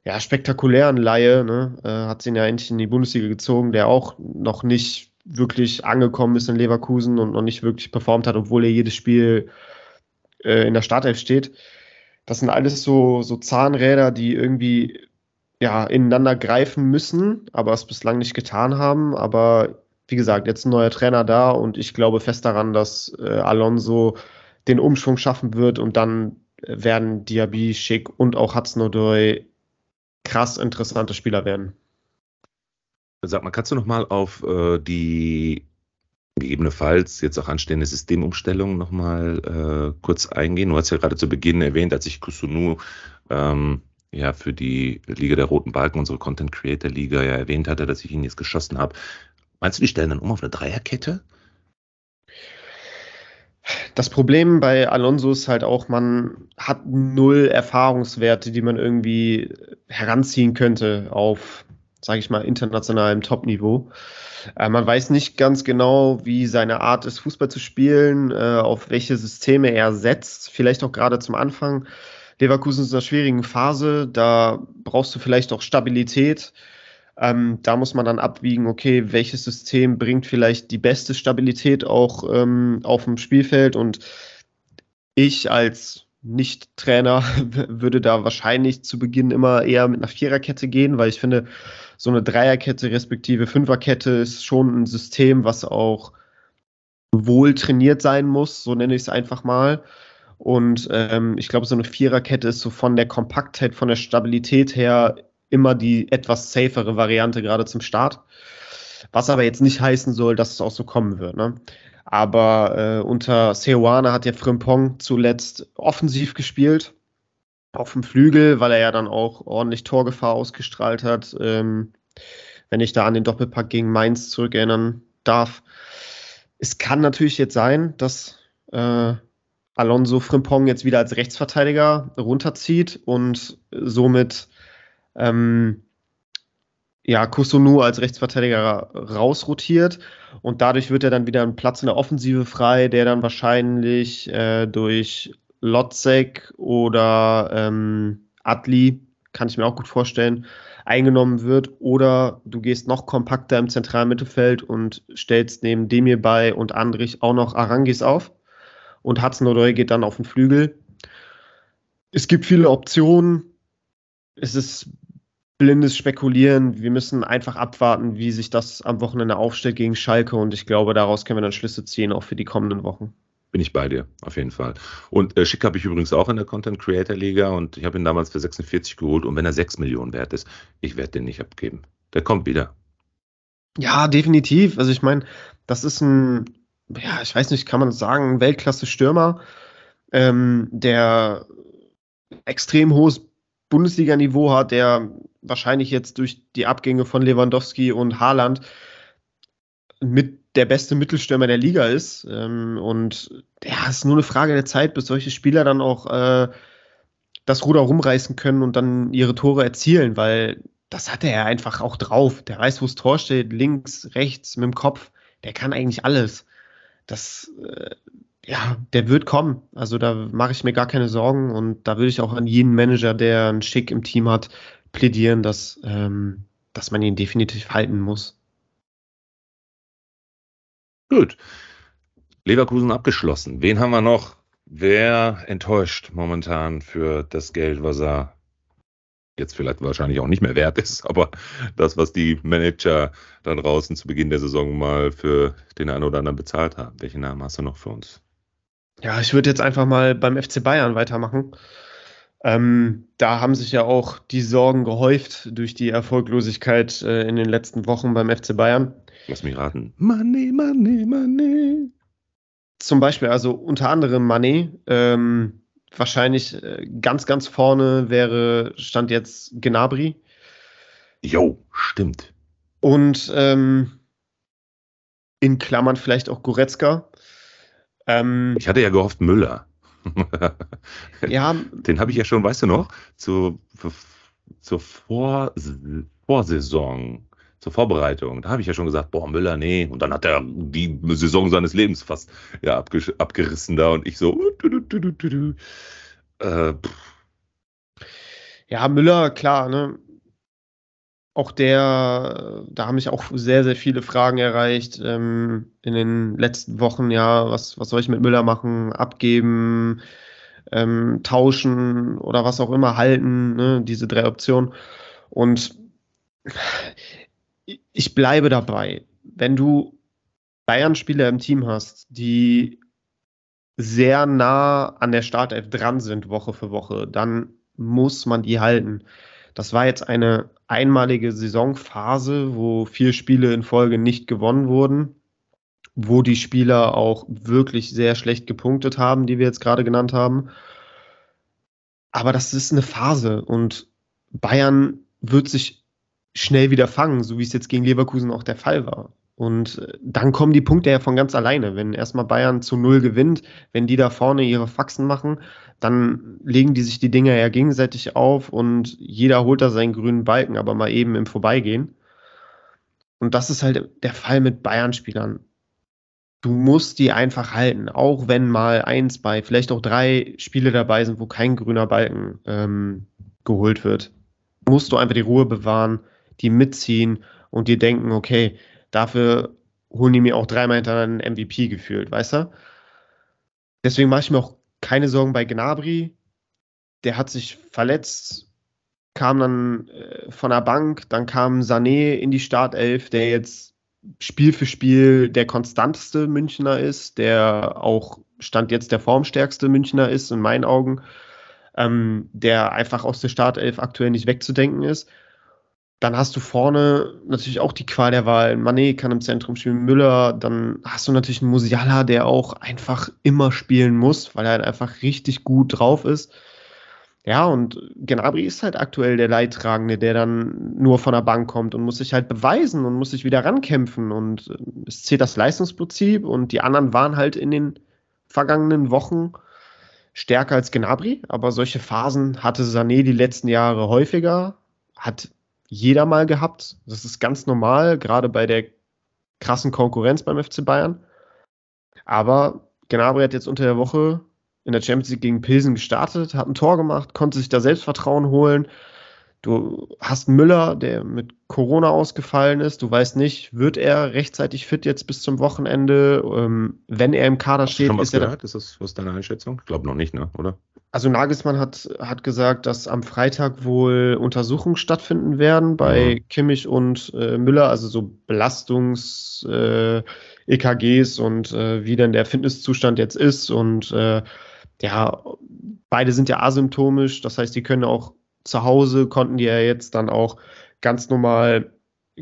ja, spektakulären Laie, ne, äh, hat ihn ja endlich in die Bundesliga gezogen, der auch noch nicht wirklich angekommen ist in Leverkusen und noch nicht wirklich performt hat, obwohl er jedes Spiel äh, in der Startelf steht. Das sind alles so, so Zahnräder, die irgendwie ja, ineinander greifen müssen, aber es bislang nicht getan haben. Aber wie gesagt, jetzt ein neuer Trainer da und ich glaube fest daran, dass äh, Alonso den Umschwung schaffen wird und dann werden Diaby, Schick und auch Hudson krass interessante Spieler werden. Sag mal, kannst du noch mal auf äh, die gegebenenfalls jetzt auch anstehende Systemumstellung noch mal äh, kurz eingehen? Du hast ja gerade zu Beginn erwähnt, als ich Kusunu ähm, ja für die Liga der Roten Balken, unsere Content Creator Liga, ja erwähnt hatte, dass ich ihn jetzt geschossen habe. Meinst du, die stellen dann um auf eine Dreierkette? Das Problem bei Alonso ist halt auch, man hat null Erfahrungswerte, die man irgendwie heranziehen könnte auf, sage ich mal, internationalem Top-Niveau. Äh, man weiß nicht ganz genau, wie seine Art ist, Fußball zu spielen, äh, auf welche Systeme er setzt, vielleicht auch gerade zum Anfang. Leverkusen ist in einer schwierigen Phase, da brauchst du vielleicht auch Stabilität. Ähm, da muss man dann abwiegen, okay, welches System bringt vielleicht die beste Stabilität auch ähm, auf dem Spielfeld. Und ich als Nicht-Trainer [laughs] würde da wahrscheinlich zu Beginn immer eher mit einer Viererkette gehen, weil ich finde, so eine Dreierkette respektive Fünferkette ist schon ein System, was auch wohl trainiert sein muss, so nenne ich es einfach mal. Und ähm, ich glaube, so eine Viererkette ist so von der Kompaktheit, von der Stabilität her immer die etwas safere Variante gerade zum Start. Was aber jetzt nicht heißen soll, dass es auch so kommen wird. Ne? Aber äh, unter Seoane hat ja Frimpong zuletzt offensiv gespielt. Auf dem Flügel, weil er ja dann auch ordentlich Torgefahr ausgestrahlt hat. Ähm, wenn ich da an den Doppelpack gegen Mainz zurückerinnern darf. Es kann natürlich jetzt sein, dass äh, Alonso Frimpong jetzt wieder als Rechtsverteidiger runterzieht und somit ähm, ja, Kusunu als Rechtsverteidiger rausrotiert und dadurch wird er dann wieder ein Platz in der Offensive frei, der dann wahrscheinlich äh, durch Lotzek oder ähm, Adli, kann ich mir auch gut vorstellen, eingenommen wird oder du gehst noch kompakter im zentralen Mittelfeld und stellst neben Demir bei und Andrich auch noch Arangis auf und Hudson Odoi geht dann auf den Flügel. Es gibt viele Optionen. Es ist blindes Spekulieren. Wir müssen einfach abwarten, wie sich das am Wochenende aufstellt gegen Schalke und ich glaube, daraus können wir dann Schlüsse ziehen, auch für die kommenden Wochen. Bin ich bei dir, auf jeden Fall. Und äh, Schick habe ich übrigens auch in der Content Creator Liga und ich habe ihn damals für 46 geholt und wenn er 6 Millionen wert ist, ich werde den nicht abgeben. Der kommt wieder. Ja, definitiv. Also ich meine, das ist ein, ja, ich weiß nicht, kann man sagen, ein Weltklasse-Stürmer, ähm, der extrem hohes Bundesliga-Niveau hat, der wahrscheinlich jetzt durch die Abgänge von Lewandowski und Haaland mit der beste Mittelstürmer der Liga ist. Ähm, und ja, es ist nur eine Frage der Zeit, bis solche Spieler dann auch äh, das Ruder rumreißen können und dann ihre Tore erzielen, weil das hat er ja einfach auch drauf. Der weiß, wo das Tor steht, links, rechts, mit dem Kopf. Der kann eigentlich alles. Das, äh, ja, der wird kommen. Also da mache ich mir gar keine Sorgen und da würde ich auch an jeden Manager, der einen Schick im Team hat, plädieren, dass, ähm, dass man ihn definitiv halten muss. Gut. Leverkusen abgeschlossen. Wen haben wir noch? Wer enttäuscht momentan für das Geld, was er jetzt vielleicht wahrscheinlich auch nicht mehr wert ist, aber das, was die Manager dann draußen zu Beginn der Saison mal für den einen oder anderen bezahlt haben. Welchen Namen hast du noch für uns? Ja, ich würde jetzt einfach mal beim FC Bayern weitermachen. Ähm, da haben sich ja auch die Sorgen gehäuft durch die Erfolglosigkeit äh, in den letzten Wochen beim FC Bayern. Lass mich raten. Money, money, money. Zum Beispiel, also unter anderem Money. Ähm, wahrscheinlich äh, ganz, ganz vorne wäre, stand jetzt Gnabry. Jo, stimmt. Und ähm, in Klammern vielleicht auch Goretzka. Ähm, ich hatte ja gehofft Müller. [laughs] ja. Den habe ich ja schon, weißt du noch, zu, zur Vor Vorsaison zur Vorbereitung. Da habe ich ja schon gesagt, boah, Müller, nee. Und dann hat er die Saison seines Lebens fast ja, abgerissen da und ich so. Äh, ja, Müller, klar, ne? Auch der, da haben mich auch sehr, sehr viele Fragen erreicht ähm, in den letzten Wochen. Ja, was, was soll ich mit Müller machen? Abgeben, ähm, tauschen oder was auch immer halten, ne? diese drei Optionen. Und ich bleibe dabei. Wenn du Bayern-Spieler im Team hast, die sehr nah an der Startelf dran sind, Woche für Woche, dann muss man die halten. Das war jetzt eine einmalige Saisonphase, wo vier Spiele in Folge nicht gewonnen wurden, wo die Spieler auch wirklich sehr schlecht gepunktet haben, die wir jetzt gerade genannt haben. Aber das ist eine Phase und Bayern wird sich schnell wieder fangen, so wie es jetzt gegen Leverkusen auch der Fall war. Und äh, dann kommen die Punkte ja von ganz alleine. Wenn erstmal Bayern zu Null gewinnt, wenn die da vorne ihre Faxen machen, dann legen die sich die Dinger ja gegenseitig auf und jeder holt da seinen grünen Balken, aber mal eben im Vorbeigehen. Und das ist halt der Fall mit Bayern-Spielern. Du musst die einfach halten, auch wenn mal eins bei, vielleicht auch drei Spiele dabei sind, wo kein grüner Balken ähm, geholt wird. Musst du einfach die Ruhe bewahren, die mitziehen und dir denken, okay, dafür holen die mir auch dreimal hintereinander einen MVP gefühlt, weißt du? Deswegen mache ich mir auch keine Sorgen bei Gnabry. Der hat sich verletzt, kam dann äh, von der Bank, dann kam Sané in die Startelf, der jetzt Spiel für Spiel der konstanteste Münchner ist, der auch Stand jetzt der formstärkste Münchner ist, in meinen Augen, ähm, der einfach aus der Startelf aktuell nicht wegzudenken ist. Dann hast du vorne natürlich auch die Qual der Wahl. Mané kann im Zentrum spielen, Müller. Dann hast du natürlich einen Musiala, der auch einfach immer spielen muss, weil er halt einfach richtig gut drauf ist. Ja, und Gnabry ist halt aktuell der Leidtragende, der dann nur von der Bank kommt und muss sich halt beweisen und muss sich wieder rankämpfen. Und äh, es zählt das Leistungsprinzip und die anderen waren halt in den vergangenen Wochen stärker als Gnabry. Aber solche Phasen hatte Sané die letzten Jahre häufiger, hat jeder mal gehabt. Das ist ganz normal, gerade bei der krassen Konkurrenz beim FC Bayern. Aber Gnabry hat jetzt unter der Woche in der Champions League gegen Pilsen gestartet, hat ein Tor gemacht, konnte sich da Selbstvertrauen holen. Du hast Müller, der mit Corona ausgefallen ist. Du weißt nicht, wird er rechtzeitig fit jetzt bis zum Wochenende? Ähm, wenn er im Kader steht, ist er. Gehört? Ist das was deine Einschätzung? Ich glaube noch nicht, ne? oder? Also Nagelsmann hat, hat gesagt, dass am Freitag wohl Untersuchungen stattfinden werden bei mhm. Kimmich und äh, Müller, also so Belastungs-EKGs äh, und äh, wie denn der Fitnesszustand jetzt ist. Und äh, ja, beide sind ja asymptomisch, das heißt, die können auch zu Hause konnten die ja jetzt dann auch ganz normal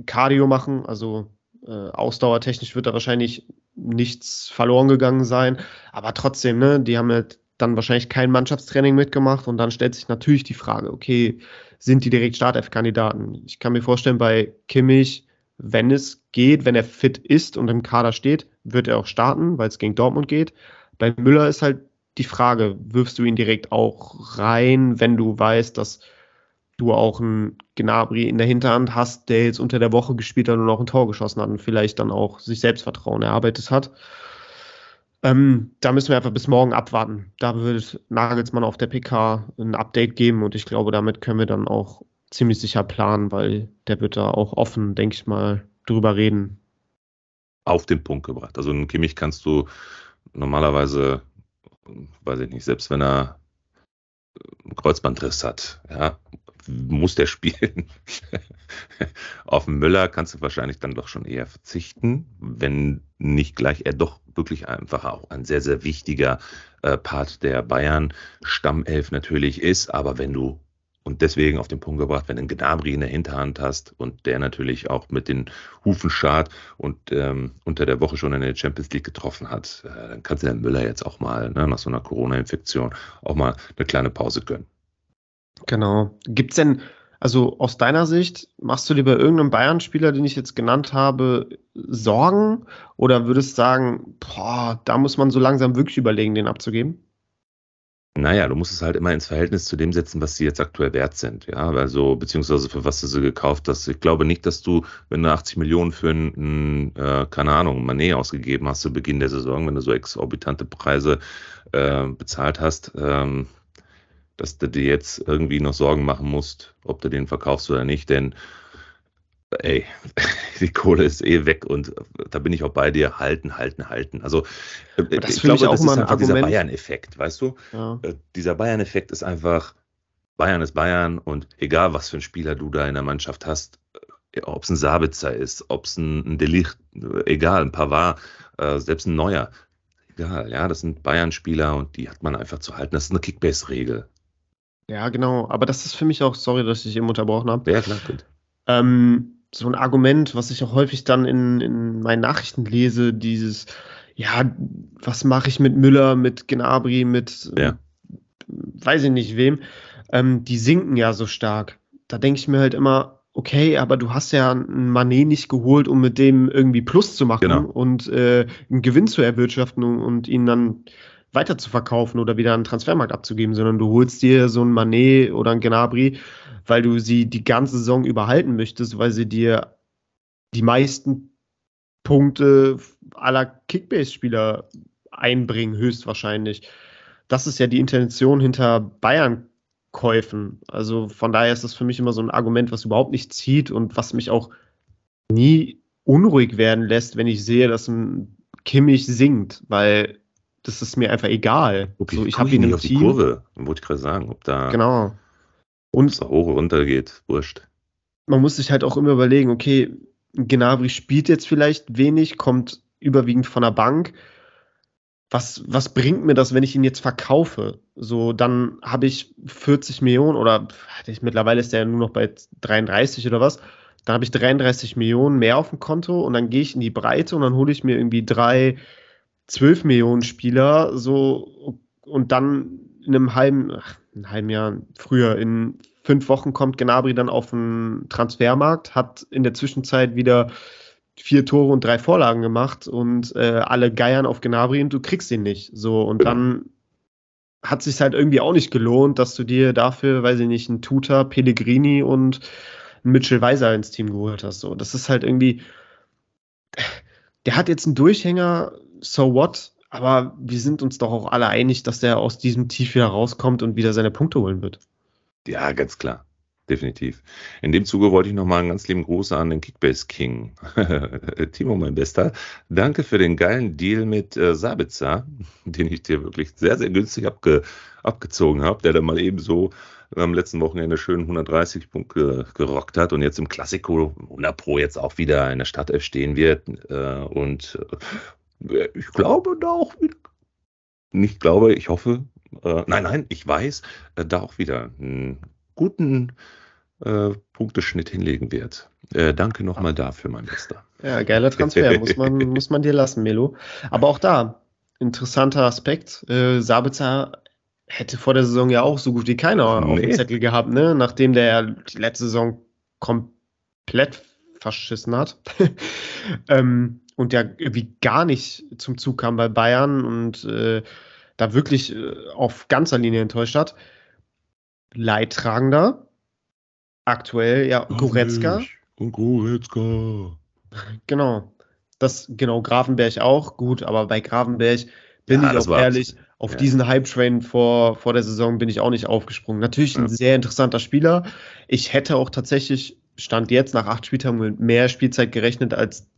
Cardio machen, also äh, ausdauertechnisch wird da wahrscheinlich nichts verloren gegangen sein, aber trotzdem, ne, die haben halt dann wahrscheinlich kein Mannschaftstraining mitgemacht und dann stellt sich natürlich die Frage, okay, sind die direkt Startelf-Kandidaten? Ich kann mir vorstellen, bei Kimmich, wenn es geht, wenn er fit ist und im Kader steht, wird er auch starten, weil es gegen Dortmund geht. Bei Müller ist halt die Frage, wirfst du ihn direkt auch rein, wenn du weißt, dass du auch einen Gnabry in der Hinterhand hast, der jetzt unter der Woche gespielt hat und noch ein Tor geschossen hat und vielleicht dann auch sich Selbstvertrauen erarbeitet hat. Ähm, da müssen wir einfach bis morgen abwarten. Da wird Nagelsmann auf der PK ein Update geben und ich glaube, damit können wir dann auch ziemlich sicher planen, weil der wird da auch offen, denke ich mal, drüber reden. Auf den Punkt gebracht. Also einen Kimmich kannst du normalerweise, weiß ich nicht, selbst wenn er einen Kreuzbandriss hat, ja, muss der spielen. [laughs] Auf Müller kannst du wahrscheinlich dann doch schon eher verzichten, wenn nicht gleich er doch wirklich einfach auch ein sehr, sehr wichtiger äh, Part der Bayern-Stammelf natürlich ist. Aber wenn du und deswegen auf den Punkt gebracht, wenn du einen Gnabry in der Hinterhand hast und der natürlich auch mit den Hufen schart und ähm, unter der Woche schon in der Champions League getroffen hat, äh, dann kannst du den Müller jetzt auch mal ne, nach so einer Corona-Infektion auch mal eine kleine Pause gönnen. Genau. Gibt es denn, also aus deiner Sicht, machst du dir bei irgendeinem Bayern-Spieler, den ich jetzt genannt habe, Sorgen? Oder würdest du sagen, boah, da muss man so langsam wirklich überlegen, den abzugeben? Naja, du musst es halt immer ins Verhältnis zu dem setzen, was sie jetzt aktuell wert sind. Ja, also, beziehungsweise für was du sie gekauft hast. Ich glaube nicht, dass du, wenn du 80 Millionen für einen, äh, keine Ahnung, Manet ausgegeben hast zu Beginn der Saison, wenn du so exorbitante Preise äh, bezahlt hast, ähm, dass du dir jetzt irgendwie noch Sorgen machen musst, ob du den verkaufst oder nicht, denn ey, [laughs] die Kohle ist eh weg und da bin ich auch bei dir, halten, halten, halten. Also ich glaube, ich das ist einfach Argument. dieser Bayern-Effekt, weißt du? Ja. Äh, dieser Bayern-Effekt ist einfach, Bayern ist Bayern und egal, was für einen Spieler du da in der Mannschaft hast, äh, ob es ein Sabitzer ist, ob es ein, Delicht, egal, ein Pavard, äh, selbst ein Neuer, egal, ja, das sind Bayern-Spieler und die hat man einfach zu halten. Das ist eine Kickbase-Regel. Ja, genau, aber das ist für mich auch, sorry, dass ich eben unterbrochen habe. Ja, klar, gut. Ähm, so ein Argument, was ich auch häufig dann in, in meinen Nachrichten lese, dieses, ja, was mache ich mit Müller, mit Gnabry, mit ja. weiß ich nicht wem, ähm, die sinken ja so stark. Da denke ich mir halt immer, okay, aber du hast ja einen Manet nicht geholt, um mit dem irgendwie Plus zu machen genau. und äh, einen Gewinn zu erwirtschaften und, und ihn dann weiter zu verkaufen oder wieder einen Transfermarkt abzugeben, sondern du holst dir so einen Manet oder einen Gnabry, weil du sie die ganze Saison überhalten möchtest, weil sie dir die meisten Punkte aller Kickbase-Spieler einbringen, höchstwahrscheinlich. Das ist ja die Intention hinter Bayern-Käufen. Also von daher ist das für mich immer so ein Argument, was überhaupt nicht zieht und was mich auch nie unruhig werden lässt, wenn ich sehe, dass ein Kimmich singt, weil das ist mir einfach egal. Okay, so, ich habe ihn im auf die Kurve, wollte ich gerade sagen, ob da genau. Und es hoch runter geht, wurscht. Man muss sich halt auch immer überlegen, okay, Gnabry spielt jetzt vielleicht wenig, kommt überwiegend von der Bank. Was, was bringt mir das, wenn ich ihn jetzt verkaufe? So, dann habe ich 40 Millionen oder mittlerweile ist er ja nur noch bei 33 oder was. Dann habe ich 33 Millionen mehr auf dem Konto und dann gehe ich in die Breite und dann hole ich mir irgendwie drei 12 Millionen Spieler, so und dann in einem halben, ach, ein halben Jahr früher, in fünf Wochen kommt Gnabry dann auf den Transfermarkt, hat in der Zwischenzeit wieder vier Tore und drei Vorlagen gemacht und äh, alle geiern auf Gnabry und du kriegst ihn nicht. So und dann hat sich halt irgendwie auch nicht gelohnt, dass du dir dafür, weiß ich nicht, einen Tuta, Pellegrini und einen Mitchell Weiser ins Team geholt hast. So, das ist halt irgendwie, der hat jetzt einen Durchhänger so what? Aber wir sind uns doch auch alle einig, dass der aus diesem Tief wieder rauskommt und wieder seine Punkte holen wird. Ja, ganz klar. Definitiv. In dem Zuge wollte ich nochmal einen ganz lieben Gruß an den Kickbase King. [laughs] Timo, mein Bester. Danke für den geilen Deal mit äh, Sabitzer, [laughs] den ich dir wirklich sehr, sehr günstig abge abgezogen habe, der dann mal eben so am letzten Wochenende schön 130 Punkte gerockt hat und jetzt im Klassiko 100 Pro jetzt auch wieder in der Startelf stehen wird. Äh, und ich glaube da auch wieder, nicht glaube, ich hoffe, äh, nein, nein, ich weiß, äh, da auch wieder einen guten äh, Punkteschnitt hinlegen wird. Äh, danke nochmal dafür, mein Bester. Ja, geiler Transfer, muss man, [laughs] muss man dir lassen, Melo. Aber auch da, interessanter Aspekt. Äh, Sabitzer hätte vor der Saison ja auch so gut wie keiner nee. auf dem Zettel gehabt, ne? nachdem der die letzte Saison komplett verschissen hat. [laughs] ähm, und der irgendwie gar nicht zum Zug kam bei Bayern und äh, da wirklich äh, auf ganzer Linie enttäuscht hat. Leidtragender. Aktuell, ja, Goretzka. Und Goretzka. [laughs] Genau. Das, genau, Grafenberg auch. Gut, aber bei Grafenberg bin ja, ich auch ehrlich, auf ja. diesen Hype-Train vor, vor der Saison bin ich auch nicht aufgesprungen. Natürlich ein ja. sehr interessanter Spieler. Ich hätte auch tatsächlich, Stand jetzt nach acht Spieltagen mit mehr Spielzeit gerechnet als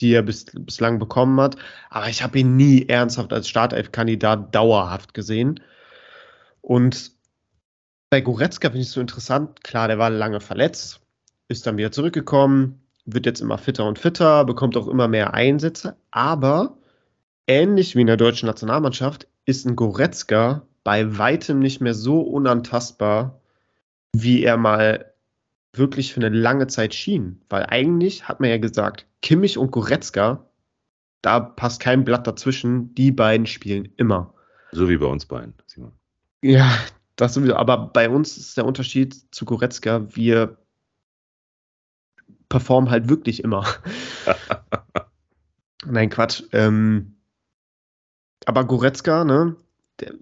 die er bis, bislang bekommen hat. Aber ich habe ihn nie ernsthaft als Startelf-Kandidat dauerhaft gesehen. Und bei Goretzka finde ich es so interessant. Klar, der war lange verletzt, ist dann wieder zurückgekommen, wird jetzt immer fitter und fitter, bekommt auch immer mehr Einsätze. Aber ähnlich wie in der deutschen Nationalmannschaft ist ein Goretzka bei weitem nicht mehr so unantastbar, wie er mal wirklich für eine lange Zeit schien. Weil eigentlich hat man ja gesagt, Kimmich und Goretzka, da passt kein Blatt dazwischen. Die beiden spielen immer. So wie bei uns beiden, Simon. Ja, das sowieso. Aber bei uns ist der Unterschied zu Goretzka, wir performen halt wirklich immer. [laughs] Nein, Quatsch. Ähm, aber Goretzka, ne, der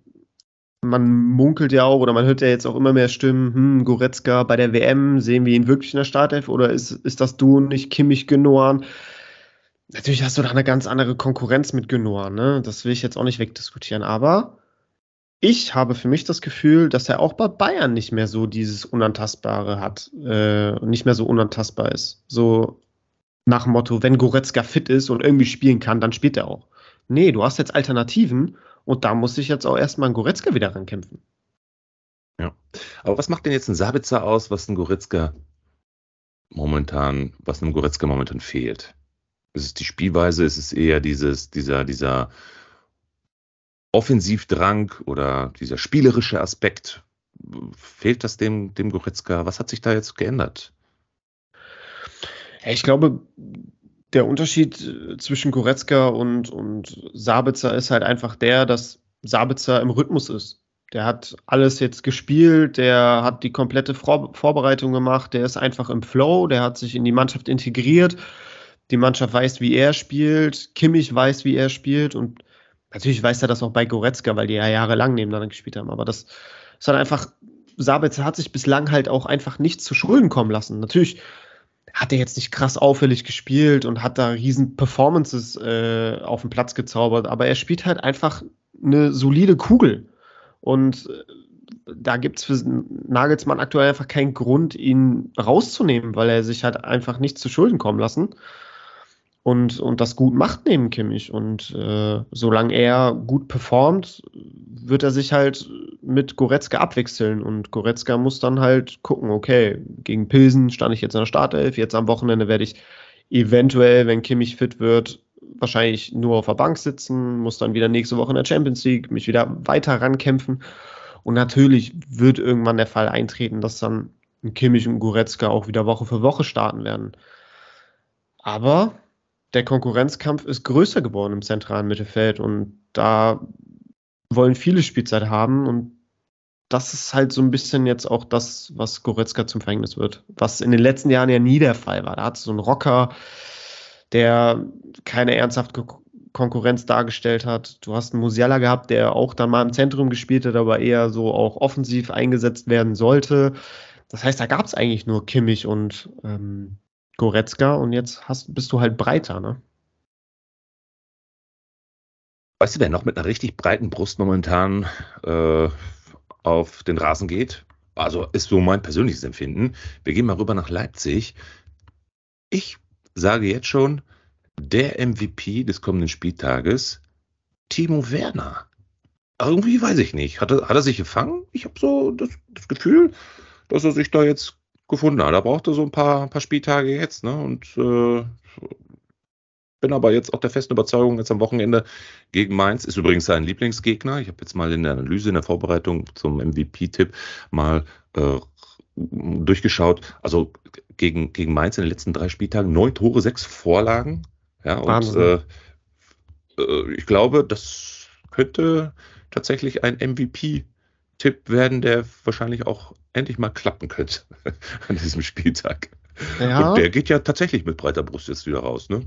man munkelt ja auch oder man hört ja jetzt auch immer mehr Stimmen, hm, Goretzka bei der WM, sehen wir ihn wirklich in der Startelf oder ist, ist das du und nicht Kimmich Genoan? Natürlich hast du da eine ganz andere Konkurrenz mit Genoan, ne? Das will ich jetzt auch nicht wegdiskutieren, aber ich habe für mich das Gefühl, dass er auch bei Bayern nicht mehr so dieses Unantastbare hat, äh, nicht mehr so unantastbar ist. So nach dem Motto, wenn Goretzka fit ist und irgendwie spielen kann, dann spielt er auch. Nee, du hast jetzt Alternativen und da muss sich jetzt auch erstmal ein Goretzka wieder rankämpfen. Ja. Aber was macht denn jetzt ein Sabitzer aus, was ein Goretzka momentan, was einem Goretzka momentan fehlt? Ist es die Spielweise? Ist es eher dieses, dieser, dieser Offensivdrang oder dieser spielerische Aspekt? Fehlt das dem, dem Goretzka? Was hat sich da jetzt geändert? Ich glaube, der Unterschied äh, zwischen Goretzka und, und Sabitzer ist halt einfach der, dass Sabitzer im Rhythmus ist. Der hat alles jetzt gespielt, der hat die komplette Vor Vorbereitung gemacht, der ist einfach im Flow, der hat sich in die Mannschaft integriert. Die Mannschaft weiß, wie er spielt, Kimmich weiß, wie er spielt und natürlich weiß er das auch bei Goretzka, weil die ja jahrelang nebeneinander gespielt haben. Aber das ist halt einfach, Sabitzer hat sich bislang halt auch einfach nichts zu Schulden kommen lassen. Natürlich hat er jetzt nicht krass auffällig gespielt und hat da riesen Performances äh, auf den Platz gezaubert, aber er spielt halt einfach eine solide Kugel. Und äh, da gibt es für Nagelsmann aktuell einfach keinen Grund, ihn rauszunehmen, weil er sich halt einfach nichts zu Schulden kommen lassen und, und das gut macht neben Kimmich. Und äh, solange er gut performt, wird er sich halt mit Goretzka abwechseln. Und Goretzka muss dann halt gucken, okay, gegen Pilsen stand ich jetzt in der Startelf, jetzt am Wochenende werde ich eventuell, wenn Kimmich fit wird, wahrscheinlich nur auf der Bank sitzen, muss dann wieder nächste Woche in der Champions League mich wieder weiter rankämpfen. Und natürlich wird irgendwann der Fall eintreten, dass dann Kimmich und Goretzka auch wieder Woche für Woche starten werden. Aber der Konkurrenzkampf ist größer geworden im zentralen Mittelfeld und da wollen viele Spielzeit haben und das ist halt so ein bisschen jetzt auch das, was Goretzka zum Verhängnis wird, was in den letzten Jahren ja nie der Fall war. Da hat so einen Rocker, der keine ernsthafte Konkurrenz dargestellt hat. Du hast einen Musiala gehabt, der auch dann mal im Zentrum gespielt hat, aber eher so auch offensiv eingesetzt werden sollte. Das heißt, da gab es eigentlich nur Kimmich und ähm, Goretzka und jetzt hast, bist du halt breiter, ne? Weißt du, wer noch mit einer richtig breiten Brust momentan äh, auf den Rasen geht? Also ist so mein persönliches Empfinden. Wir gehen mal rüber nach Leipzig. Ich sage jetzt schon, der MVP des kommenden Spieltages, Timo Werner. Irgendwie weiß ich nicht. Hat er, hat er sich gefangen? Ich habe so das, das Gefühl, dass er sich da jetzt gefunden hat. Da brauchte so ein paar, paar Spieltage jetzt, ne? Und äh, bin aber jetzt auch der festen Überzeugung, jetzt am Wochenende gegen Mainz ist übrigens sein Lieblingsgegner. Ich habe jetzt mal in der Analyse, in der Vorbereitung zum MVP-Tipp mal äh, durchgeschaut. Also gegen, gegen Mainz in den letzten drei Spieltagen neun Tore, sechs Vorlagen. Ja, und äh, äh, ich glaube, das könnte tatsächlich ein MVP-Tipp werden, der wahrscheinlich auch endlich mal klappen könnte [laughs] an diesem Spieltag. Ja. Und der geht ja tatsächlich mit breiter Brust jetzt wieder raus, ne?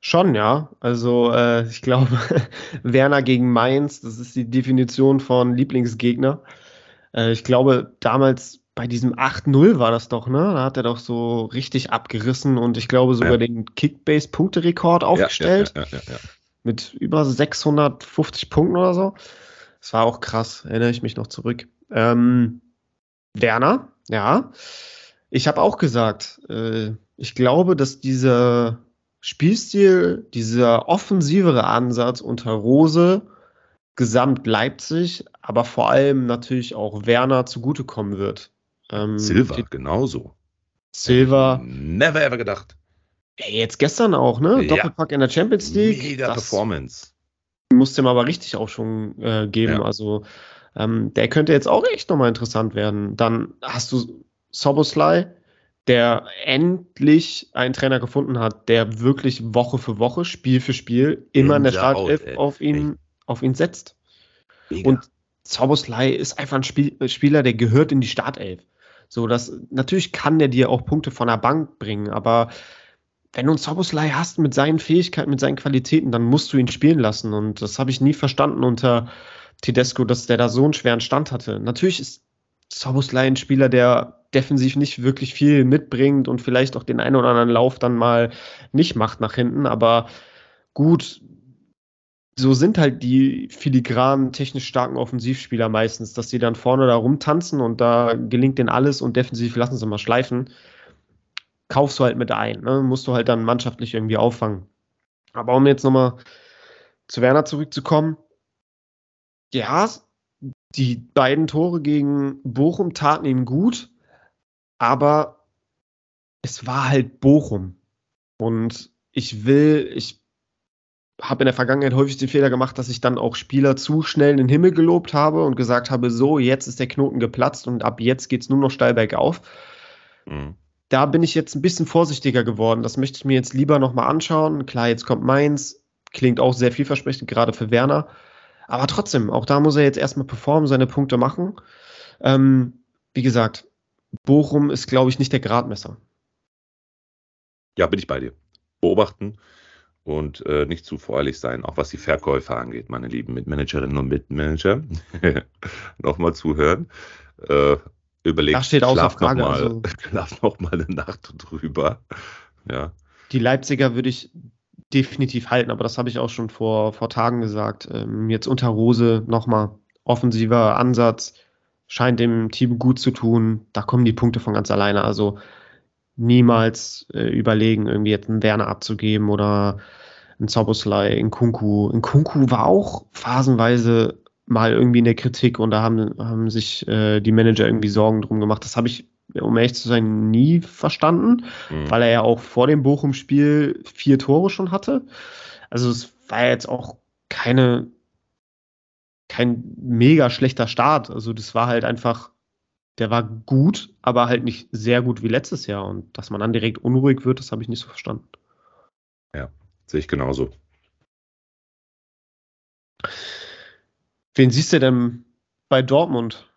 Schon, ja. Also äh, ich glaube, [laughs] Werner gegen Mainz, das ist die Definition von Lieblingsgegner. Äh, ich glaube, damals bei diesem 8-0 war das doch, ne? Da hat er doch so richtig abgerissen und ich glaube sogar ja. den Kickbase-Punkterekord aufgestellt. Ja, ja, mit über 650 Punkten oder so. Das war auch krass, erinnere ich mich noch zurück. Ähm, Werner, ja. Ich habe auch gesagt, äh, ich glaube, dass dieser Spielstil, dieser offensivere Ansatz unter Rose gesamt Leipzig, aber vor allem natürlich auch Werner zugutekommen wird. Ähm, Silva, genauso. Silva. Never ever gedacht. Ey, jetzt gestern auch, ne? Ja. Doppelpack in der Champions League. Mega das Performance. Musste ihm aber richtig auch schon äh, geben. Ja. Also ähm, der könnte jetzt auch echt nochmal interessant werden. Dann hast du Soboslai, der endlich einen Trainer gefunden hat, der wirklich Woche für Woche, Spiel für Spiel immer in der Startelf auf ihn, auf ihn setzt. Mega. Und Soboslai ist einfach ein Spiel, Spieler, der gehört in die Startelf. So, das, natürlich kann der dir auch Punkte von der Bank bringen, aber wenn du einen Soboslai hast mit seinen Fähigkeiten, mit seinen Qualitäten, dann musst du ihn spielen lassen. Und das habe ich nie verstanden unter Tedesco, dass der da so einen schweren Stand hatte. Natürlich ist Soboslai ein Spieler, der defensiv nicht wirklich viel mitbringt und vielleicht auch den einen oder anderen Lauf dann mal nicht macht nach hinten, aber gut, so sind halt die filigranen, technisch starken Offensivspieler meistens, dass sie dann vorne da rumtanzen und da gelingt denen alles und defensiv lassen sie mal schleifen. Kaufst du halt mit ein, ne? musst du halt dann mannschaftlich irgendwie auffangen. Aber um jetzt nochmal zu Werner zurückzukommen, ja, die beiden Tore gegen Bochum taten ihm gut, aber es war halt Bochum. Und ich will, ich habe in der Vergangenheit häufig den Fehler gemacht, dass ich dann auch Spieler zu schnell in den Himmel gelobt habe und gesagt habe, so, jetzt ist der Knoten geplatzt und ab jetzt geht es nur noch steil bergauf. Mhm. Da bin ich jetzt ein bisschen vorsichtiger geworden. Das möchte ich mir jetzt lieber nochmal anschauen. Klar, jetzt kommt Mainz, klingt auch sehr vielversprechend, gerade für Werner. Aber trotzdem, auch da muss er jetzt erstmal performen, seine Punkte machen. Ähm, wie gesagt, Bochum ist, glaube ich, nicht der Gradmesser. Ja, bin ich bei dir. Beobachten und äh, nicht zu voreilig sein, auch was die Verkäufer angeht, meine lieben Mitmanagerinnen und Mitmanager. [laughs] Nochmal zuhören. Äh, überlegt, das steht schlaf Frage, noch, mal, also, [laughs] schlaf noch mal eine Nacht drüber. Ja. Die Leipziger würde ich definitiv halten, aber das habe ich auch schon vor, vor Tagen gesagt. Ähm, jetzt unter Rose nochmal offensiver Ansatz, scheint dem Team gut zu tun. Da kommen die Punkte von ganz alleine. Also niemals äh, überlegen, irgendwie jetzt einen Werner abzugeben oder einen Zoboslai, in Kunku. In Kunku war auch phasenweise mal irgendwie in der Kritik und da haben, haben sich äh, die Manager irgendwie Sorgen drum gemacht. Das habe ich, um ehrlich zu sein, nie verstanden, mhm. weil er ja auch vor dem Bochum-Spiel vier Tore schon hatte. Also es war jetzt auch keine, kein mega schlechter Start. Also das war halt einfach der war gut, aber halt nicht sehr gut wie letztes Jahr. Und dass man dann direkt unruhig wird, das habe ich nicht so verstanden. Ja, sehe ich genauso. Wen siehst du denn bei Dortmund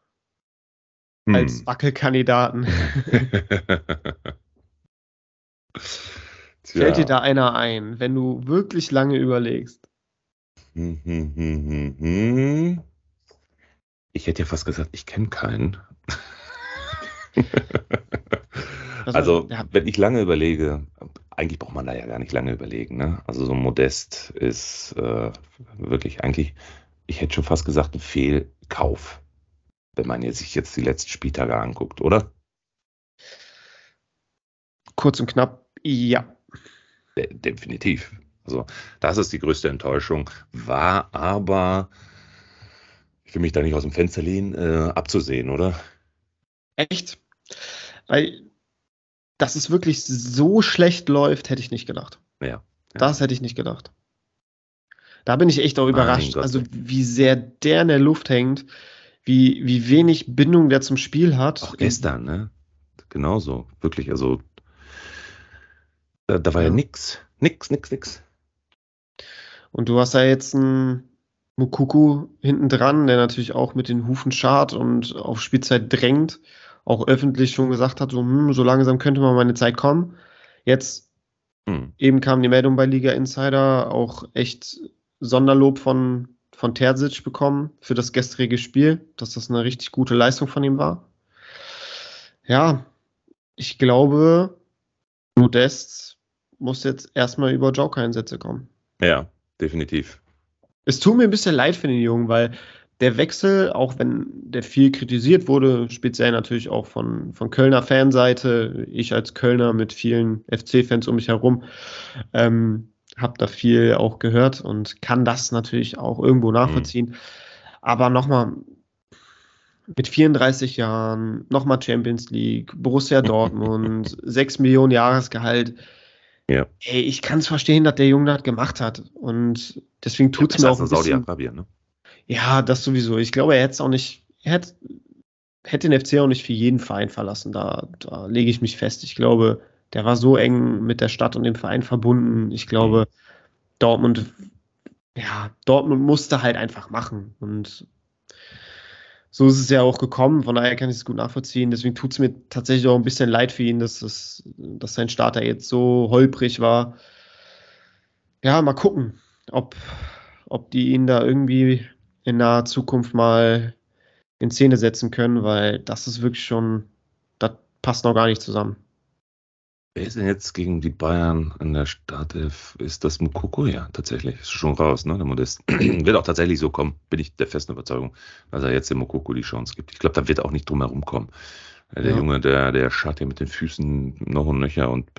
hm. als Wackelkandidaten? [laughs] Fällt dir da einer ein, wenn du wirklich lange überlegst? Hm, hm, hm, ich hätte ja fast gesagt, ich kenne keinen. [laughs] also, ja. wenn ich lange überlege, eigentlich braucht man da ja gar nicht lange überlegen. Ne? Also, so modest ist äh, wirklich eigentlich, ich hätte schon fast gesagt, ein Fehlkauf, wenn man sich jetzt die letzten Spieltage anguckt, oder? Kurz und knapp, ja. De definitiv. Also, das ist die größte Enttäuschung, war aber, ich will mich da nicht aus dem Fenster lehnen, äh, abzusehen, oder? Echt? Weil, dass es wirklich so schlecht läuft, hätte ich nicht gedacht. Ja. ja. Das hätte ich nicht gedacht. Da bin ich echt auch überrascht. Also, wie sehr der in der Luft hängt, wie, wie wenig Bindung der zum Spiel hat. Auch gestern, ne? Genauso. Wirklich, also, da, da war ja. ja nix. Nix, nix, nix. Und du hast ja jetzt einen Mukuku hinten dran, der natürlich auch mit den Hufen schart und auf Spielzeit drängt auch öffentlich schon gesagt hat, so, hm, so langsam könnte mal meine Zeit kommen. Jetzt hm. eben kam die Meldung bei Liga Insider, auch echt Sonderlob von, von Terzic bekommen für das gestrige Spiel, dass das eine richtig gute Leistung von ihm war. Ja, ich glaube, Modest muss jetzt erstmal über Joker-Einsätze kommen. Ja, definitiv. Es tut mir ein bisschen leid für den Jungen, weil der Wechsel, auch wenn der viel kritisiert wurde, speziell natürlich auch von, von Kölner Fanseite, ich als Kölner mit vielen FC-Fans um mich herum, ähm, habe da viel auch gehört und kann das natürlich auch irgendwo nachvollziehen. Mhm. Aber nochmal, mit 34 Jahren, nochmal Champions League, Borussia Dortmund, [laughs] 6 Millionen Jahresgehalt. Ja. Ey, ich kann es verstehen, dass der Junge das gemacht hat. Und deswegen tut es ja, mir auch ein bisschen... Saudi-Arabien, ne? Ja, das sowieso. Ich glaube, er hätte es auch nicht, er hätte, hätte den FC auch nicht für jeden Verein verlassen. Da, da lege ich mich fest. Ich glaube, der war so eng mit der Stadt und dem Verein verbunden. Ich glaube, mhm. Dortmund, ja, Dortmund musste halt einfach machen. Und so ist es ja auch gekommen. Von daher kann ich es gut nachvollziehen. Deswegen tut es mir tatsächlich auch ein bisschen leid für ihn, dass, es, dass sein Starter jetzt so holprig war. Ja, mal gucken, ob, ob die ihn da irgendwie in naher Zukunft mal in Szene setzen können, weil das ist wirklich schon, das passt noch gar nicht zusammen. Wer ist denn jetzt gegen die Bayern in der Startelf? Ist das Mukoko? Ja, tatsächlich. Ist schon raus, ne? Der Modest. [clears throat] wird auch tatsächlich so kommen, bin ich der festen Überzeugung, dass er jetzt dem Mukoko die Chance gibt. Ich glaube, da wird auch nicht drum herum kommen. Der ja. Junge, der, der schaut ja mit den Füßen noch und nöcher und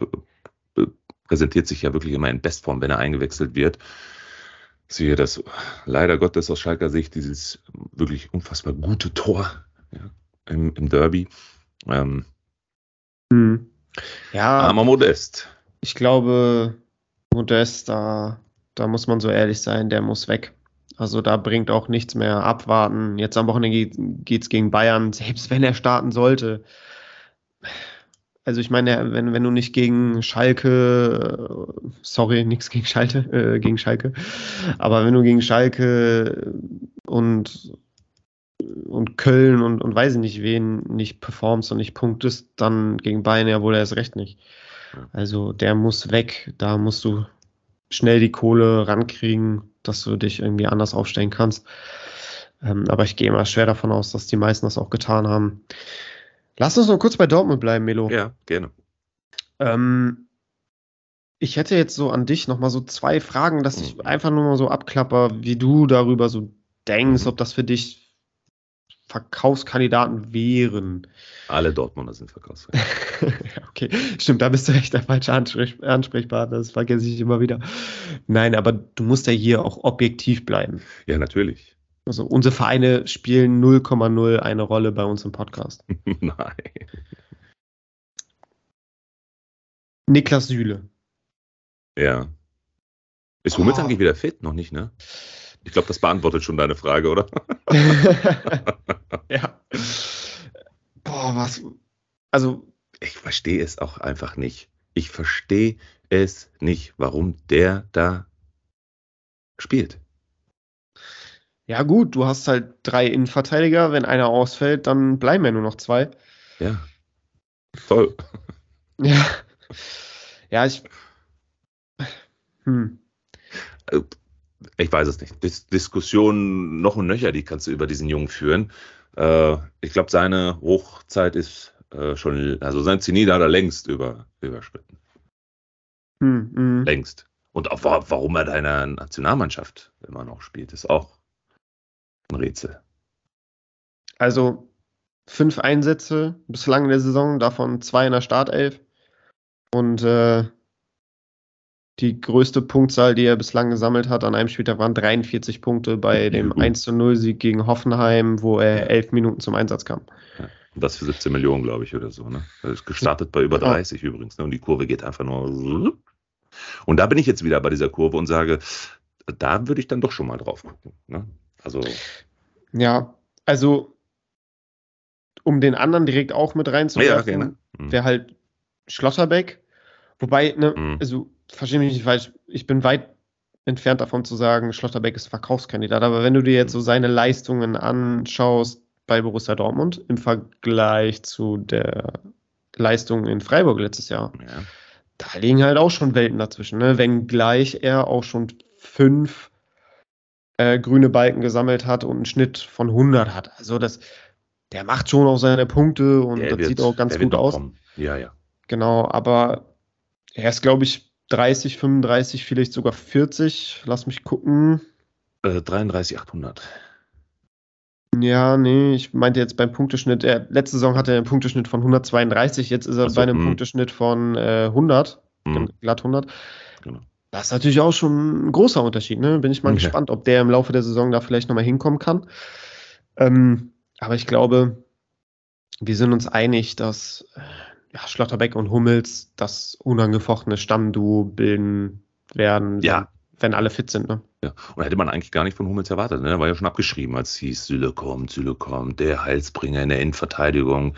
präsentiert sich ja wirklich immer in Bestform, wenn er eingewechselt wird. Siehe das leider Gottes aus Schalker Sicht dieses wirklich unfassbar gute Tor ja, im, im Derby. Ähm, hm. Ja. Aber Modest. Ich glaube, Modest, da, da muss man so ehrlich sein, der muss weg. Also da bringt auch nichts mehr abwarten. Jetzt am Wochenende geht es gegen Bayern, [laughs] selbst wenn er starten sollte. Also ich meine, wenn, wenn du nicht gegen Schalke, sorry, [laughs] nichts gegen Schalke, äh, gegen Schalke, aber wenn du gegen Schalke und und Köln und, und weiß ich nicht wen nicht performst und nicht punktest, dann gegen Bayern ja wohl erst recht nicht. Also der muss weg, da musst du schnell die Kohle rankriegen, dass du dich irgendwie anders aufstellen kannst. Ähm, aber ich gehe mal schwer davon aus, dass die meisten das auch getan haben. Lass uns noch kurz bei Dortmund bleiben, Melo. Ja, gerne. Ähm, ich hätte jetzt so an dich noch mal so zwei Fragen, dass ich mhm. einfach nur mal so abklapper, wie du darüber so denkst, mhm. ob das für dich Verkaufskandidaten wären. Alle Dortmunder sind Verkaufskandidaten. [laughs] okay, stimmt, da bist du echt der falsche Ansprech Ansprechpartner, das vergesse ich immer wieder. Nein, aber du musst ja hier auch objektiv bleiben. Ja, natürlich. Also unsere Vereine spielen 0,0 eine Rolle bei uns im Podcast. [laughs] Nein. Niklas Süle. Ja. Ist Hummels oh. eigentlich wieder fit? Noch nicht, ne? Ich glaube, das beantwortet schon deine Frage, oder? [laughs] ja. Boah, was. Also. Ich verstehe es auch einfach nicht. Ich verstehe es nicht, warum der da spielt. Ja, gut, du hast halt drei Innenverteidiger. Wenn einer ausfällt, dann bleiben ja nur noch zwei. Ja. Toll. Ja. Ja, ich. Hm. Ich weiß es nicht. Dis Diskussionen noch und nöcher, die kannst du über diesen Jungen führen. Äh, ich glaube, seine Hochzeit ist äh, schon, also sein Zenit hat er längst über, überschritten. Hm, hm. Längst. Und auch warum er deiner Nationalmannschaft immer noch spielt, ist auch ein Rätsel. Also fünf Einsätze bislang in der Saison, davon zwei in der Startelf. Und äh, die größte Punktzahl, die er bislang gesammelt hat an einem Spieltag, waren 43 Punkte bei [laughs] dem 1 0 Sieg gegen Hoffenheim, wo er elf Minuten zum Einsatz kam. Ja, und das für 17 Millionen, glaube ich, oder so. Ne? Ist gestartet bei über 30 ja. übrigens. Ne? Und die Kurve geht einfach nur. Und da bin ich jetzt wieder bei dieser Kurve und sage, da würde ich dann doch schon mal drauf gucken. Ne? Also. Ja, also um den anderen direkt auch mit reinzuwerfen, ja, mhm. wäre halt Schlotterbeck. Wobei, ne, mhm. also verstehe mich nicht falsch, ich bin weit entfernt davon zu sagen, Schlotterbeck ist Verkaufskandidat. Aber wenn du dir jetzt so seine Leistungen anschaust bei Borussia Dortmund im Vergleich zu der Leistung in Freiburg letztes Jahr, ja. da liegen halt auch schon Welten dazwischen. Ne? Wenngleich er auch schon fünf äh, grüne Balken gesammelt hat und einen Schnitt von 100 hat. Also das, der macht schon auch seine Punkte und der das wird, sieht auch ganz gut aus. Kommen. Ja, ja. Genau, aber er ist, glaube ich, 30, 35, vielleicht sogar 40. Lass mich gucken. Äh, 33, 800. Ja, nee, ich meinte jetzt beim Punkteschnitt. Er, letzte Saison hatte er einen Punkteschnitt von 132, jetzt ist er also, bei einem mh. Punkteschnitt von äh, 100, mh. glatt 100. Genau. Das ist natürlich auch schon ein großer Unterschied. Ne? Bin ich mal okay. gespannt, ob der im Laufe der Saison da vielleicht nochmal hinkommen kann. Ähm, aber ich glaube, wir sind uns einig, dass äh, ja, Schlotterbeck und Hummels das unangefochtene Stammduo bilden werden, ja. wenn, wenn alle fit sind. Ne? Ja, und hätte man eigentlich gar nicht von Hummels erwartet. Ne? War ja schon abgeschrieben, als hieß, Süle kommt, Süle kommt, der Heilsbringer in der Innenverteidigung,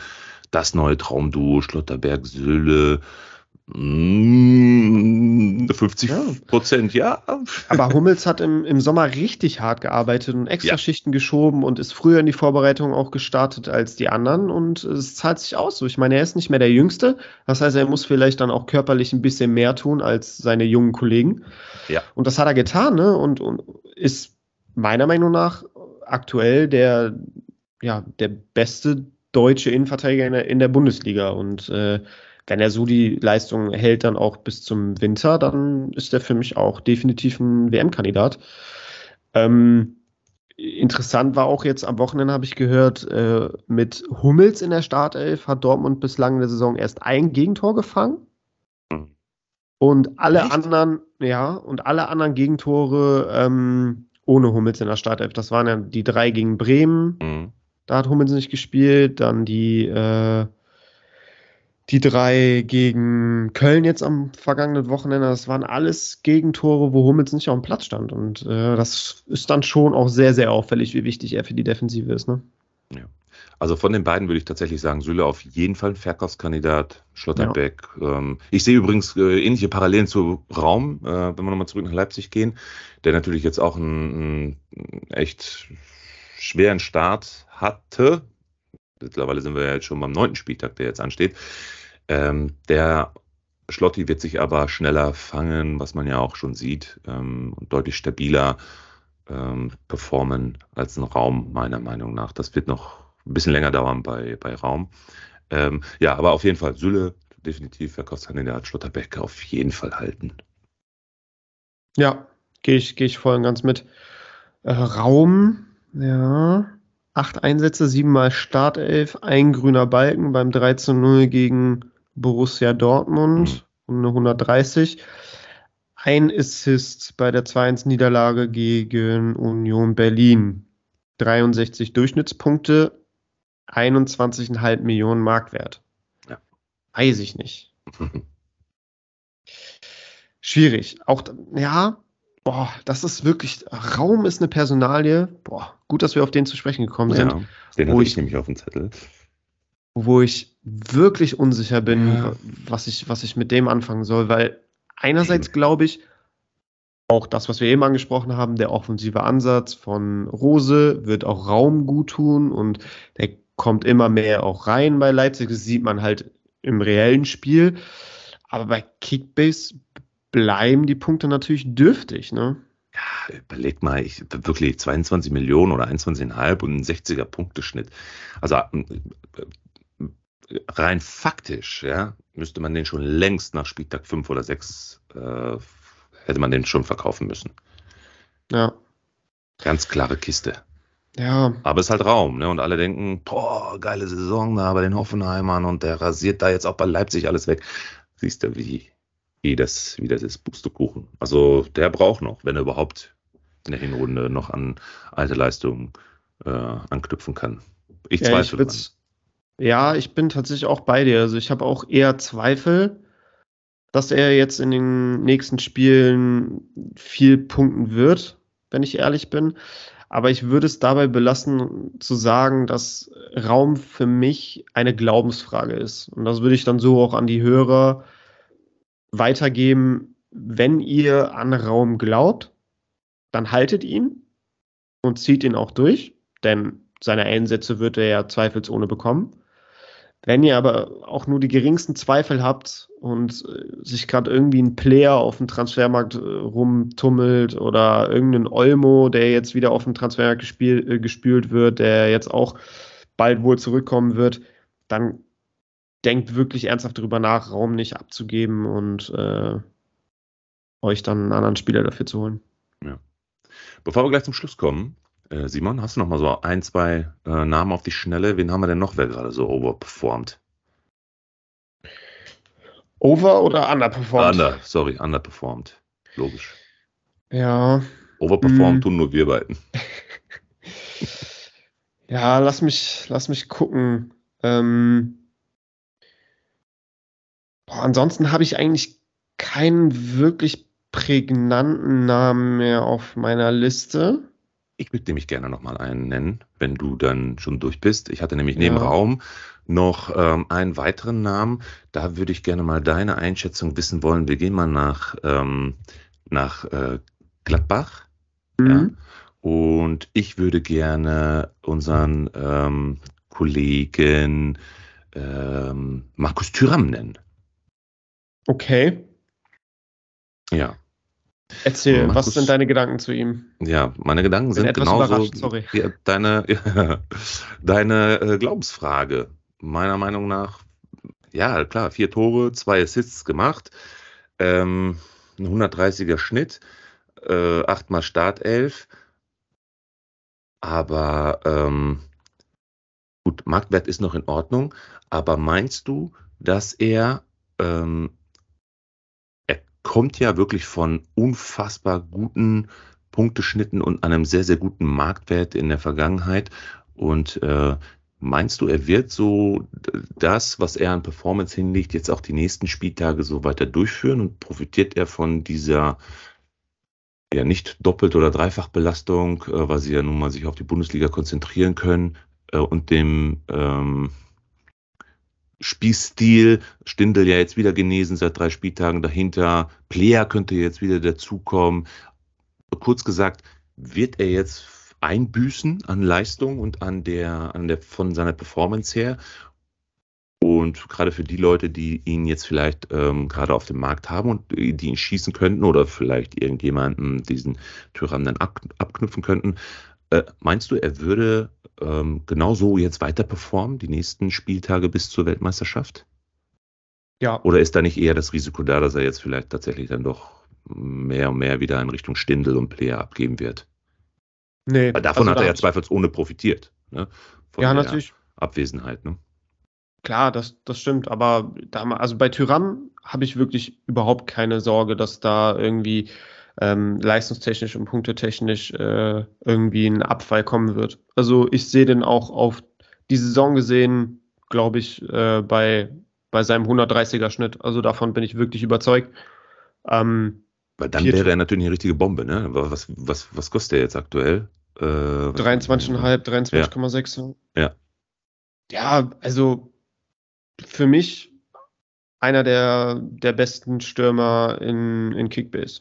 das neue Traumduo, Schlotterberg, Süle, 50 mm, Prozent, ja. Aber [laughs] Hummels hat im, im Sommer richtig hart gearbeitet und extra ja. Schichten geschoben und ist früher in die Vorbereitung auch gestartet als die anderen und es zahlt sich aus. So, ich meine, er ist nicht mehr der Jüngste. Das heißt, er muss vielleicht dann auch körperlich ein bisschen mehr tun als seine jungen Kollegen. Ja. Und das hat er getan, ne? Und, und ist meiner Meinung nach aktuell der, ja, der beste deutsche Innenverteidiger in der, in der Bundesliga. Und äh, wenn er so die Leistung hält, dann auch bis zum Winter, dann ist er für mich auch definitiv ein WM-Kandidat. Ähm, interessant war auch jetzt am Wochenende, habe ich gehört, äh, mit Hummels in der Startelf hat Dortmund bislang in der Saison erst ein Gegentor gefangen. Hm. Und alle Echt? anderen, ja, und alle anderen Gegentore ähm, ohne Hummels in der Startelf. Das waren ja die drei gegen Bremen. Mhm. Da hat Hummels nicht gespielt. Dann die, äh, die drei gegen Köln jetzt am vergangenen Wochenende. Das waren alles Gegentore, wo Hummels nicht auf dem Platz stand. Und äh, das ist dann schon auch sehr, sehr auffällig, wie wichtig er für die Defensive ist. Ne? Ja. Also von den beiden würde ich tatsächlich sagen, Süle auf jeden Fall ein Verkaufskandidat, Schlotterbeck. Ja. Ähm, ich sehe übrigens äh, ähnliche Parallelen zu Raum, äh, wenn wir nochmal zurück nach Leipzig gehen, der natürlich jetzt auch einen, einen echt schweren Start hatte. Mittlerweile sind wir ja jetzt schon beim neunten Spieltag, der jetzt ansteht. Ähm, der Schlotti wird sich aber schneller fangen, was man ja auch schon sieht, ähm, und deutlich stabiler ähm, performen als ein Raum, meiner Meinung nach. Das wird noch ein bisschen länger dauern bei, bei Raum. Ähm, ja, aber auf jeden Fall Sülle, definitiv Verkaufskandidat, Schlotterbeck auf jeden Fall halten. Ja, gehe ich, geh ich voll und ganz mit. Äh, Raum, ja, acht Einsätze, siebenmal Startelf, ein grüner Balken beim 3 zu 0 gegen Borussia Dortmund mhm. und eine 130. Ein Assist bei der 2-1-Niederlage gegen Union Berlin. 63 Durchschnittspunkte, 21,5 Millionen Marktwert. Ja. Weiß ich nicht. Schwierig. Auch, ja, boah, das ist wirklich, Raum ist eine Personalie. Boah, gut, dass wir auf den zu sprechen gekommen sind. Ja, den habe ich, ich nämlich auf dem Zettel. Wo ich wirklich unsicher bin, ja. was, ich, was ich mit dem anfangen soll, weil einerseits glaube ich, auch das, was wir eben angesprochen haben, der offensive Ansatz von Rose wird auch Raum gut tun und der kommt immer mehr auch rein bei Leipzig. Das sieht man halt im reellen Spiel. Aber bei Kickbase bleiben die Punkte natürlich dürftig, ne? Ja, überleg mal, ich wirklich 22 Millionen oder 21,5 und ein 60er Punkteschnitt. Also äh, rein faktisch, ja, müsste man den schon längst nach Spieltag 5 oder 6 äh, hätte man den schon verkaufen müssen. Ja. Ganz klare Kiste. Ja. Aber es ist halt Raum, ne? Und alle denken, boah, geile Saison da bei den Hoffenheimern und der rasiert da jetzt auch bei Leipzig alles weg. Siehst du, wie, wie das, wie das ist, Pustekuchen. Also der braucht noch, wenn er überhaupt in der Hinrunde noch an alte Leistungen äh, anknüpfen kann. Ich ja, zweifle. Ich ja, ich bin tatsächlich auch bei dir. Also ich habe auch eher Zweifel, dass er jetzt in den nächsten Spielen viel punkten wird, wenn ich ehrlich bin. Aber ich würde es dabei belassen, zu sagen, dass Raum für mich eine Glaubensfrage ist. Und das würde ich dann so auch an die Hörer weitergeben, wenn ihr an Raum glaubt, dann haltet ihn und zieht ihn auch durch, denn seine Einsätze wird er ja zweifelsohne bekommen. Wenn ihr aber auch nur die geringsten Zweifel habt und äh, sich gerade irgendwie ein Player auf dem Transfermarkt äh, rumtummelt oder irgendein Olmo, der jetzt wieder auf dem Transfermarkt gespielt, äh, gespült wird, der jetzt auch bald wohl zurückkommen wird, dann denkt wirklich ernsthaft darüber nach, Raum nicht abzugeben und äh, euch dann einen anderen Spieler dafür zu holen. Ja. Bevor wir gleich zum Schluss kommen, äh, Simon, hast du noch mal so ein, zwei äh, Namen auf die Schnelle? Wen haben wir denn noch, wer gerade so overperformt? Over oder underperformed? Under, sorry, underperformed. Logisch. Ja. Overperformed hm. tun nur wir beiden. [laughs] ja, lass mich, lass mich gucken. Ähm, Boah, ansonsten habe ich eigentlich keinen wirklich prägnanten Namen mehr auf meiner Liste. Ich würde nämlich gerne nochmal einen nennen, wenn du dann schon durch bist. Ich hatte nämlich neben ja. Raum noch ähm, einen weiteren Namen. Da würde ich gerne mal deine Einschätzung wissen wollen. Wir gehen mal nach, ähm, nach äh, Gladbach. Mhm. Ja? Und ich würde gerne unseren ähm, Kollegen ähm, Markus Thüram nennen. Okay. Ja. Erzähl, Markus, was sind deine Gedanken zu ihm? Ja, meine Gedanken sind genauso wie deine, [laughs] ja, deine äh, Glaubensfrage. Meiner Meinung nach, ja, klar, vier Tore, zwei Assists gemacht, ähm, ein 130er Schnitt, äh, achtmal Startelf, aber ähm, gut, Marktwert ist noch in Ordnung, aber meinst du, dass er ähm, kommt ja wirklich von unfassbar guten Punkteschnitten und einem sehr, sehr guten Marktwert in der Vergangenheit. Und äh, meinst du, er wird so das, was er an Performance hinlegt, jetzt auch die nächsten Spieltage so weiter durchführen und profitiert er von dieser ja nicht doppelt oder Dreifachbelastung, äh, weil sie ja nun mal sich auf die Bundesliga konzentrieren können äh, und dem ähm, Spielstil. Stindel ja jetzt wieder genesen seit drei Spieltagen dahinter. Player könnte jetzt wieder dazukommen. Kurz gesagt, wird er jetzt einbüßen an Leistung und an der, an der, von seiner Performance her? Und gerade für die Leute, die ihn jetzt vielleicht ähm, gerade auf dem Markt haben und die ihn schießen könnten oder vielleicht irgendjemanden diesen Tyrann dann ab, abknüpfen könnten, äh, meinst du, er würde ähm, genauso jetzt weiter performen, die nächsten Spieltage bis zur Weltmeisterschaft? Ja. Oder ist da nicht eher das Risiko da, dass er jetzt vielleicht tatsächlich dann doch mehr und mehr wieder in Richtung Stindel und Player abgeben wird? Nee. Weil davon also hat er ja zweifelsohne profitiert. Ne? Von ja, natürlich. Abwesenheit. Ne? Klar, das, das stimmt. Aber da, also bei Tyrann habe ich wirklich überhaupt keine Sorge, dass da irgendwie ähm, leistungstechnisch und punktetechnisch äh, irgendwie ein Abfall kommen wird. Also ich sehe den auch auf die Saison gesehen, glaube ich, äh, bei, bei seinem 130er Schnitt. Also davon bin ich wirklich überzeugt. Ähm, Weil dann wäre er natürlich eine richtige Bombe, ne? Was, was, was kostet er jetzt aktuell? Äh, 23,5, 23,6. Ja. ja. Ja, also für mich einer der, der besten Stürmer in, in Kickbase.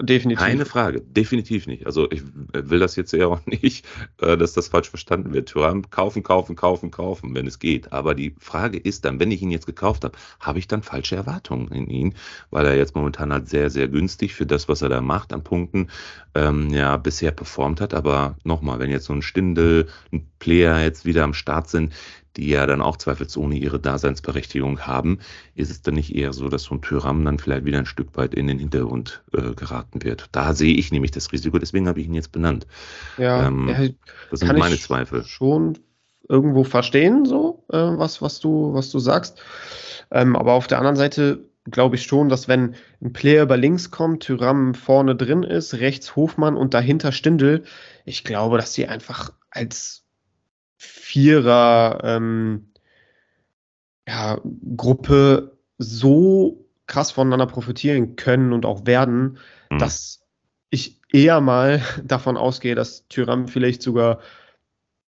Definitiv. Keine Frage, definitiv nicht. Also ich will das jetzt ja auch [laughs] nicht, äh, dass das falsch verstanden wird. Thuram kaufen, kaufen, kaufen, kaufen, wenn es geht. Aber die Frage ist dann, wenn ich ihn jetzt gekauft habe, habe ich dann falsche Erwartungen in ihn, weil er jetzt momentan halt sehr, sehr günstig für das, was er da macht an Punkten, ähm, ja, bisher performt hat. Aber nochmal, wenn jetzt so ein Stindel, ein Player jetzt wieder am Start sind, die ja dann auch zweifelsohne ihre Daseinsberechtigung haben, ist es dann nicht eher so, dass so ein Tyram dann vielleicht wieder ein Stück weit in den Hintergrund äh, geraten wird. Da sehe ich nämlich das Risiko, deswegen habe ich ihn jetzt benannt. Ja, ähm, ja das sind meine Zweifel. Schon irgendwo verstehen, so, äh, was, was, du, was du sagst. Ähm, aber auf der anderen Seite glaube ich schon, dass wenn ein Player über links kommt, Tyram vorne drin ist, rechts Hofmann und dahinter Stindel, ich glaube, dass sie einfach als Vierer ähm, ja, Gruppe so krass voneinander profitieren können und auch werden, mhm. dass ich eher mal [laughs] davon ausgehe, dass Tyram vielleicht sogar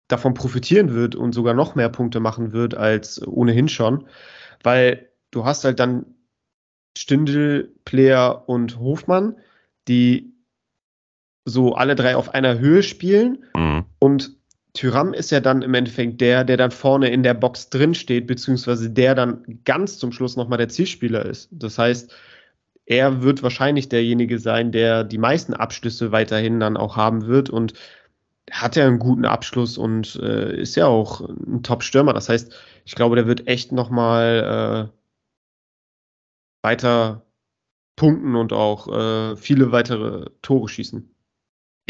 davon profitieren wird und sogar noch mehr Punkte machen wird als ohnehin schon, weil du hast halt dann Stindel, Player und Hofmann, die so alle drei auf einer Höhe spielen mhm. und Tyram ist ja dann im Endeffekt der, der dann vorne in der Box drin steht, beziehungsweise der dann ganz zum Schluss nochmal der Zielspieler ist. Das heißt, er wird wahrscheinlich derjenige sein, der die meisten Abschlüsse weiterhin dann auch haben wird und hat ja einen guten Abschluss und äh, ist ja auch ein Top-Stürmer. Das heißt, ich glaube, der wird echt nochmal äh, weiter punkten und auch äh, viele weitere Tore schießen.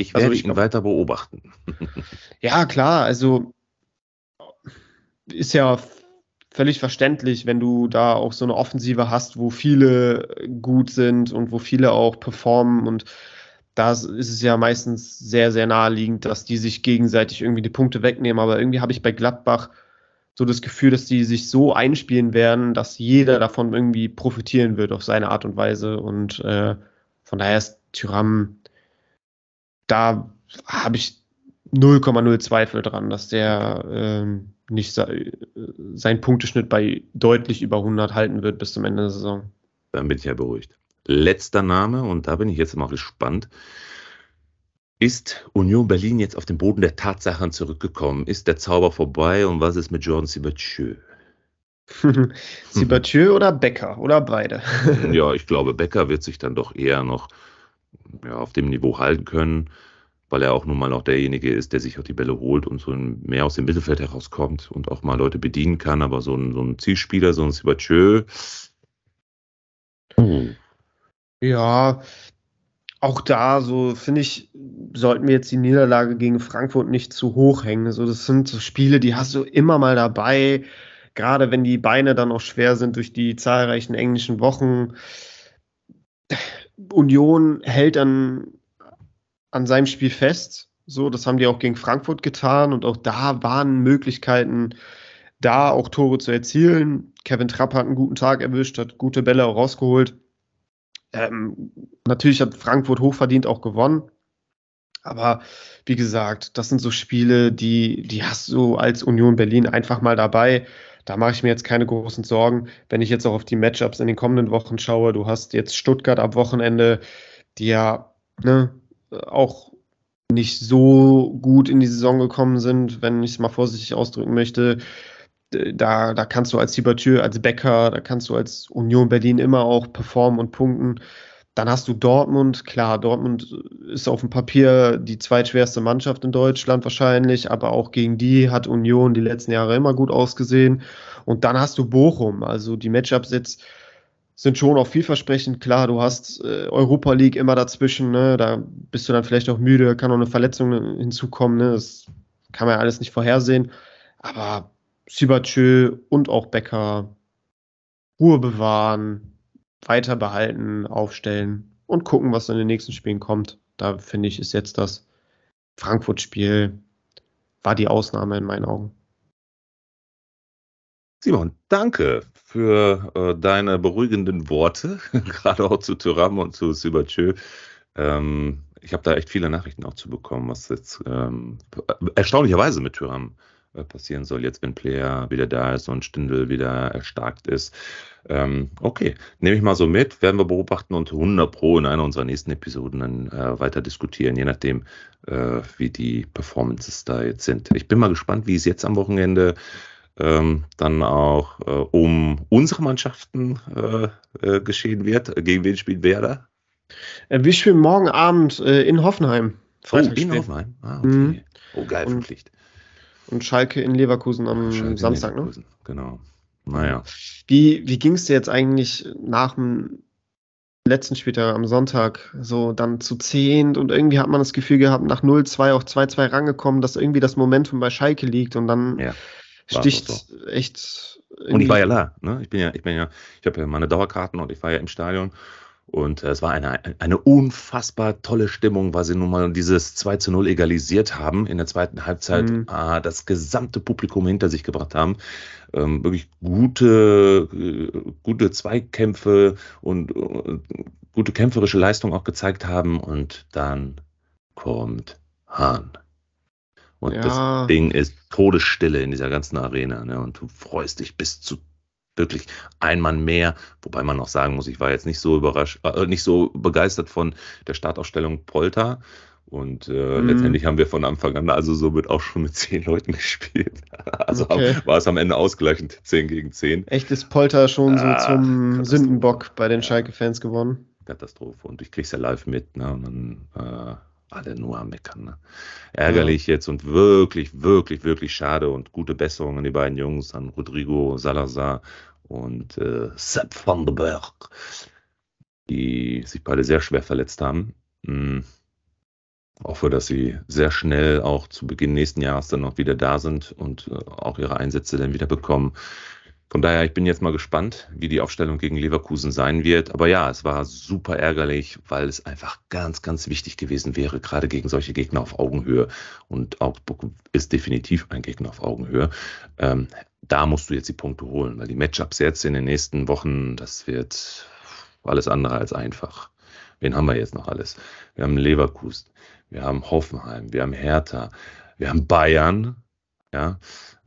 Ich werde also ich ihn weiter beobachten. [laughs] ja, klar, also ist ja völlig verständlich, wenn du da auch so eine Offensive hast, wo viele gut sind und wo viele auch performen und da ist es ja meistens sehr, sehr naheliegend, dass die sich gegenseitig irgendwie die Punkte wegnehmen. Aber irgendwie habe ich bei Gladbach so das Gefühl, dass die sich so einspielen werden, dass jeder davon irgendwie profitieren wird auf seine Art und Weise. Und äh, von daher ist Tyram da habe ich 0,0 Zweifel dran, dass der ähm, nicht se seinen Punkteschnitt bei deutlich über 100 halten wird bis zum Ende der Saison. Dann bin ich ja beruhigt. Letzter Name, und da bin ich jetzt mal gespannt. Ist Union Berlin jetzt auf den Boden der Tatsachen zurückgekommen? Ist der Zauber vorbei und was ist mit Jordan Sibacheux? [laughs] Sibacheux oder Becker oder beide? ja, ich glaube, Becker wird sich dann doch eher noch ja, auf dem Niveau halten können, weil er auch nun mal auch derjenige ist, der sich auch die Bälle holt und so mehr aus dem Mittelfeld herauskommt und auch mal Leute bedienen kann. Aber so ein, so ein Zielspieler, so ein Sibachö. Hm. Ja, auch da, so finde ich, sollten wir jetzt die Niederlage gegen Frankfurt nicht zu hoch hängen. Also das sind so Spiele, die hast du immer mal dabei, gerade wenn die Beine dann auch schwer sind durch die zahlreichen englischen Wochen. Union hält dann an seinem Spiel fest. So, das haben die auch gegen Frankfurt getan und auch da waren Möglichkeiten, da auch Tore zu erzielen. Kevin Trapp hat einen guten Tag erwischt, hat gute Bälle auch rausgeholt. Ähm, natürlich hat Frankfurt hochverdient auch gewonnen. Aber wie gesagt, das sind so Spiele, die, die hast du als Union Berlin einfach mal dabei. Da mache ich mir jetzt keine großen Sorgen. Wenn ich jetzt auch auf die Matchups in den kommenden Wochen schaue, du hast jetzt Stuttgart am Wochenende, die ja ne, auch nicht so gut in die Saison gekommen sind, wenn ich es mal vorsichtig ausdrücken möchte. Da, da kannst du als Siebertür, als Bäcker, da kannst du als Union Berlin immer auch performen und punkten. Dann hast du Dortmund, klar, Dortmund ist auf dem Papier die zweitschwerste Mannschaft in Deutschland wahrscheinlich, aber auch gegen die hat Union die letzten Jahre immer gut ausgesehen. Und dann hast du Bochum, also die Matchups jetzt sind schon auch vielversprechend. Klar, du hast äh, Europa League immer dazwischen, ne? da bist du dann vielleicht auch müde, kann auch eine Verletzung hinzukommen, ne? das kann man ja alles nicht vorhersehen. Aber Sibachö und auch Becker Ruhe bewahren, weiter behalten, aufstellen und gucken, was in den nächsten Spielen kommt. Da finde ich, ist jetzt das Frankfurt-Spiel war die Ausnahme in meinen Augen. Simon, danke für äh, deine beruhigenden Worte, [laughs] gerade auch zu Thuram und zu Sibachö. Ähm, ich habe da echt viele Nachrichten auch zu bekommen, was jetzt ähm, erstaunlicherweise mit Thuram passieren soll, jetzt wenn Player wieder da ist und Stindel wieder erstarkt ist. Ähm, okay, nehme ich mal so mit, werden wir beobachten und 100 Pro in einer unserer nächsten Episoden dann äh, weiter diskutieren, je nachdem, äh, wie die Performances da jetzt sind. Ich bin mal gespannt, wie es jetzt am Wochenende ähm, dann auch äh, um unsere Mannschaften äh, äh, geschehen wird. Gegen wen spielt Werder? Äh, wir spielen morgen Abend äh, in Hoffenheim. Oh, in Hoffenheim? Ah, okay. Mhm. Oh, geil, und, Pflicht. Und Schalke in Leverkusen am Schalke Samstag, ne? Genau. Naja. Wie, wie ging es dir jetzt eigentlich nach dem letzten Spieltag am Sonntag so dann zu zehnt und irgendwie hat man das Gefühl gehabt, nach 0-2 auf 2-2 rangekommen, dass irgendwie das Momentum bei Schalke liegt und dann ja sticht so. echt. Und ich war ja da, ne? Ich bin ja, ich bin ja, ich habe ja meine Dauerkarten und ich war ja im Stadion. Und es war eine, eine unfassbar tolle Stimmung, weil sie nun mal dieses 2 zu 0 egalisiert haben in der zweiten Halbzeit, mhm. äh, das gesamte Publikum hinter sich gebracht haben. Ähm, wirklich gute, äh, gute Zweikämpfe und, und gute kämpferische Leistung auch gezeigt haben. Und dann kommt Hahn. Und ja. das Ding ist Todesstille in dieser ganzen Arena. Ne? Und du freust dich bis zu wirklich ein Mann mehr, wobei man noch sagen muss, ich war jetzt nicht so überrascht, äh, nicht so begeistert von der Startausstellung Polter. Und äh, mhm. letztendlich haben wir von Anfang an also somit auch schon mit zehn Leuten [laughs] gespielt. Also okay. war es am Ende ausgleichend [laughs] 10 gegen 10. Echt ist Polter schon ah, so zum Sündenbock bei den Schalke-Fans geworden? Katastrophe. Und ich krieg's ja live mit. Ne? Und dann äh, alle nur am Meckern. Ne? Ärgerlich ja. jetzt und wirklich, wirklich, wirklich schade und gute Besserung an die beiden Jungs, an Rodrigo Salazar und äh, Sepp van der Berg, die sich beide sehr schwer verletzt haben. Mhm. Hoffe, dass sie sehr schnell auch zu Beginn nächsten Jahres dann noch wieder da sind und äh, auch ihre Einsätze dann wieder bekommen. Von daher, ich bin jetzt mal gespannt, wie die Aufstellung gegen Leverkusen sein wird. Aber ja, es war super ärgerlich, weil es einfach ganz, ganz wichtig gewesen wäre, gerade gegen solche Gegner auf Augenhöhe. Und Augsburg ist definitiv ein Gegner auf Augenhöhe. Ähm, da musst du jetzt die Punkte holen, weil die Matchups jetzt in den nächsten Wochen, das wird alles andere als einfach. Wen haben wir jetzt noch alles? Wir haben Leverkusen, wir haben Hoffenheim, wir haben Hertha, wir haben Bayern, ja.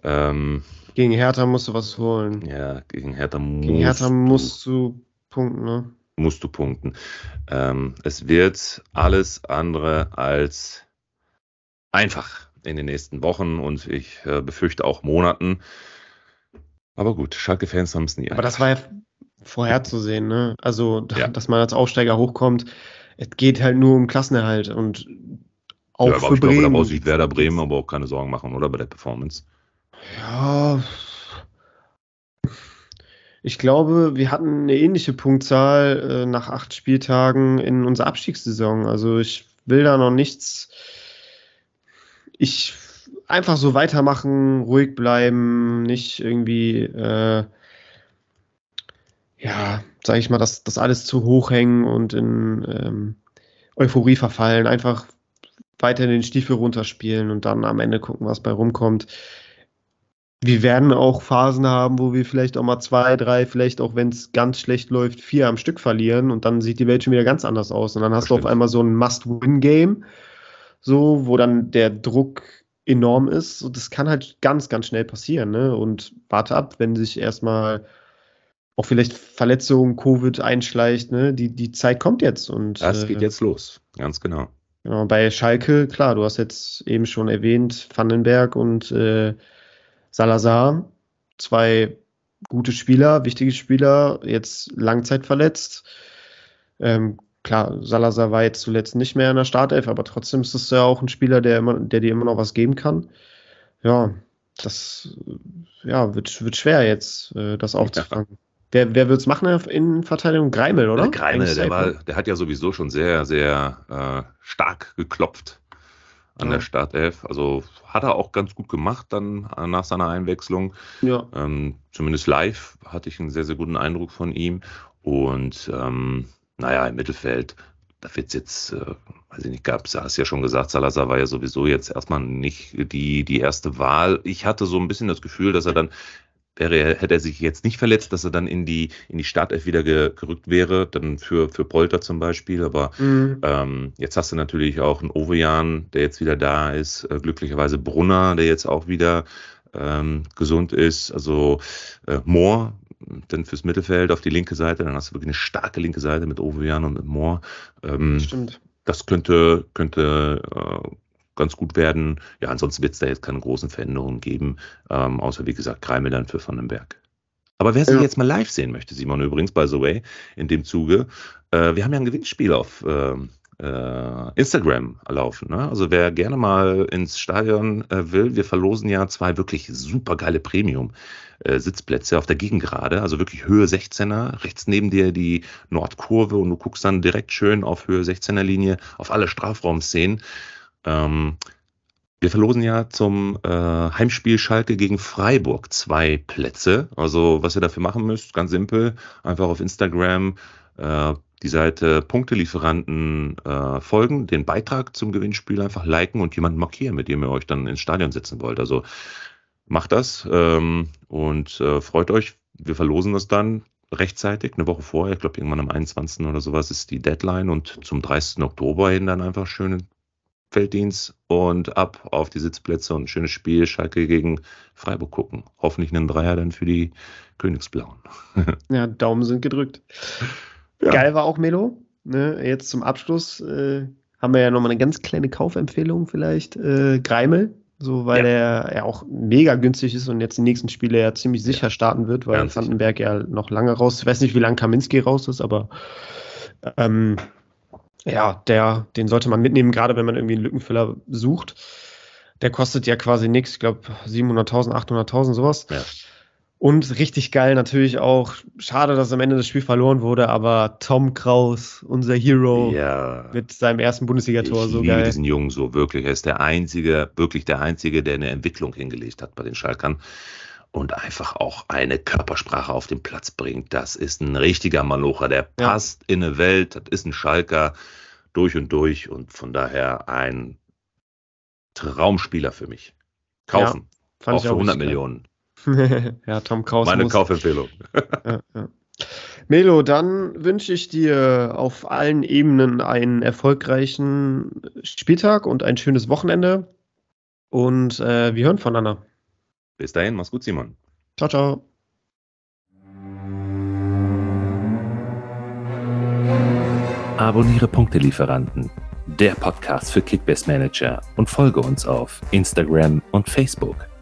Ähm, gegen Hertha musst du was holen. Ja, gegen Hertha musst, gegen Hertha musst du, punkten, ne? Musst du punkten. Ähm, es wird alles andere als einfach in den nächsten Wochen und ich äh, befürchte auch Monaten. Aber gut, Schalke-Fans haben es nie. Aber das war ja vorherzusehen, ne? Also, ja. [laughs] dass man als Aufsteiger hochkommt. es geht halt nur um Klassenerhalt und auch ja, für ich Bremen. Glaube, da braucht sich Werder Bremen aber auch keine Sorgen machen, oder bei der Performance. Ja, ich glaube, wir hatten eine ähnliche Punktzahl äh, nach acht Spieltagen in unserer Abstiegssaison. Also ich will da noch nichts. Ich einfach so weitermachen, ruhig bleiben, nicht irgendwie, äh, ja, sage ich mal, das, das alles zu hoch hängen und in ähm, Euphorie verfallen. Einfach weiter den Stiefel runterspielen und dann am Ende gucken, was bei rumkommt. Wir werden auch Phasen haben, wo wir vielleicht auch mal zwei, drei, vielleicht auch wenn es ganz schlecht läuft, vier am Stück verlieren und dann sieht die Welt schon wieder ganz anders aus. Und dann hast du auf einmal so ein Must-Win-Game, so, wo dann der Druck enorm ist. Und das kann halt ganz, ganz schnell passieren. Ne? Und warte ab, wenn sich erstmal auch vielleicht Verletzungen, Covid einschleicht, ne? Die, die Zeit kommt jetzt. Und, das geht äh, jetzt los, ganz genau. Genau, bei Schalke, klar, du hast jetzt eben schon erwähnt, Vandenberg und äh, Salazar, zwei gute Spieler, wichtige Spieler, jetzt Langzeit verletzt. Ähm, klar, Salazar war jetzt zuletzt nicht mehr in der Startelf, aber trotzdem ist es ja auch ein Spieler, der, immer, der dir immer noch was geben kann. Ja, das ja, wird, wird schwer jetzt, äh, das aufzufangen. Ja. Wer, wer wird es machen in Verteidigung? Greimel, oder? Der Greimel, der, war, der hat ja sowieso schon sehr, sehr äh, stark geklopft an ja. der Startelf. Also hat er auch ganz gut gemacht dann äh, nach seiner Einwechslung. Ja. Ähm, zumindest live hatte ich einen sehr, sehr guten Eindruck von ihm. Und ähm, naja, im Mittelfeld, da wird es jetzt, äh, weiß ich nicht, gab es, hast ja schon gesagt, Salazar war ja sowieso jetzt erstmal nicht die, die erste Wahl. Ich hatte so ein bisschen das Gefühl, dass er dann wäre hätte er sich jetzt nicht verletzt, dass er dann in die, in die Startelf wieder gerückt wäre, dann für, für Polter zum Beispiel. Aber mhm. ähm, jetzt hast du natürlich auch einen Ovejan, der jetzt wieder da ist, äh, glücklicherweise Brunner, der jetzt auch wieder ähm, gesund ist. Also äh, Mohr, dann fürs Mittelfeld auf die linke Seite, dann hast du wirklich eine starke linke Seite mit Ovejan und mit Mohr. Ähm, Stimmt. Das könnte, könnte äh, ganz gut werden. Ja, ansonsten wird es da jetzt keine großen Veränderungen geben, ähm, außer wie gesagt Kreimel dann für Vandenberg. Aber wer sie ja. jetzt mal live sehen möchte, Simon übrigens, by the way, in dem Zuge, äh, wir haben ja ein Gewinnspiel auf äh, äh, Instagram laufen. Ne? Also wer gerne mal ins Stadion äh, will, wir verlosen ja zwei wirklich super geile Premium-Sitzplätze auf der Gegengrade, also wirklich Höhe 16er, rechts neben dir die Nordkurve und du guckst dann direkt schön auf Höhe 16er Linie auf alle Strafraumszenen. Ähm, wir verlosen ja zum äh, Heimspiel Schalke gegen Freiburg zwei Plätze. Also was ihr dafür machen müsst, ganz simpel, einfach auf Instagram äh, die Seite Punktelieferanten äh, folgen, den Beitrag zum Gewinnspiel einfach liken und jemanden markieren, mit dem ihr euch dann ins Stadion setzen wollt. Also macht das ähm, und äh, freut euch. Wir verlosen das dann rechtzeitig, eine Woche vorher. Ich glaube, irgendwann am 21. oder sowas ist die Deadline und zum 30. Oktober hin dann einfach schön Felddienst und ab auf die Sitzplätze und ein schönes Spiel Schalke gegen Freiburg gucken. Hoffentlich einen Dreier dann für die Königsblauen. [laughs] ja, Daumen sind gedrückt. Ja. Geil war auch Melo. Ne? Jetzt zum Abschluss äh, haben wir ja nochmal eine ganz kleine Kaufempfehlung vielleicht. Äh, Greimel, so weil ja. er ja auch mega günstig ist und jetzt die nächsten Spiele ja ziemlich sicher starten wird, weil Ganz Vandenberg ja noch lange raus. Ich weiß nicht, wie lange Kaminski raus ist, aber ähm, ja, der, den sollte man mitnehmen, gerade wenn man irgendwie einen Lückenfüller sucht. Der kostet ja quasi nichts, ich glaube 700.000, 800.000, sowas. Ja. Und richtig geil natürlich auch, schade, dass am Ende das Spiel verloren wurde, aber Tom Kraus, unser Hero, ja. mit seinem ersten Bundesligator so geil. Ich diesen Jungen so wirklich. Er ist der Einzige, wirklich der Einzige, der eine Entwicklung hingelegt hat bei den Schalkern und einfach auch eine Körpersprache auf den Platz bringt. Das ist ein richtiger Malocher, der passt ja. in eine Welt, das ist ein Schalker durch und durch und von daher ein Traumspieler für mich. Kaufen. Ja, auch für 100 Millionen. [laughs] ja, Tom Kraus. Meine muss. Kaufempfehlung. [laughs] ja, ja. Melo, dann wünsche ich dir auf allen Ebenen einen erfolgreichen Spieltag und ein schönes Wochenende. Und äh, wir hören voneinander. Bis dahin, mach's gut, Simon. Ciao, ciao. Abonniere Punktelieferanten, der Podcast für Kickbase Manager und folge uns auf Instagram und Facebook.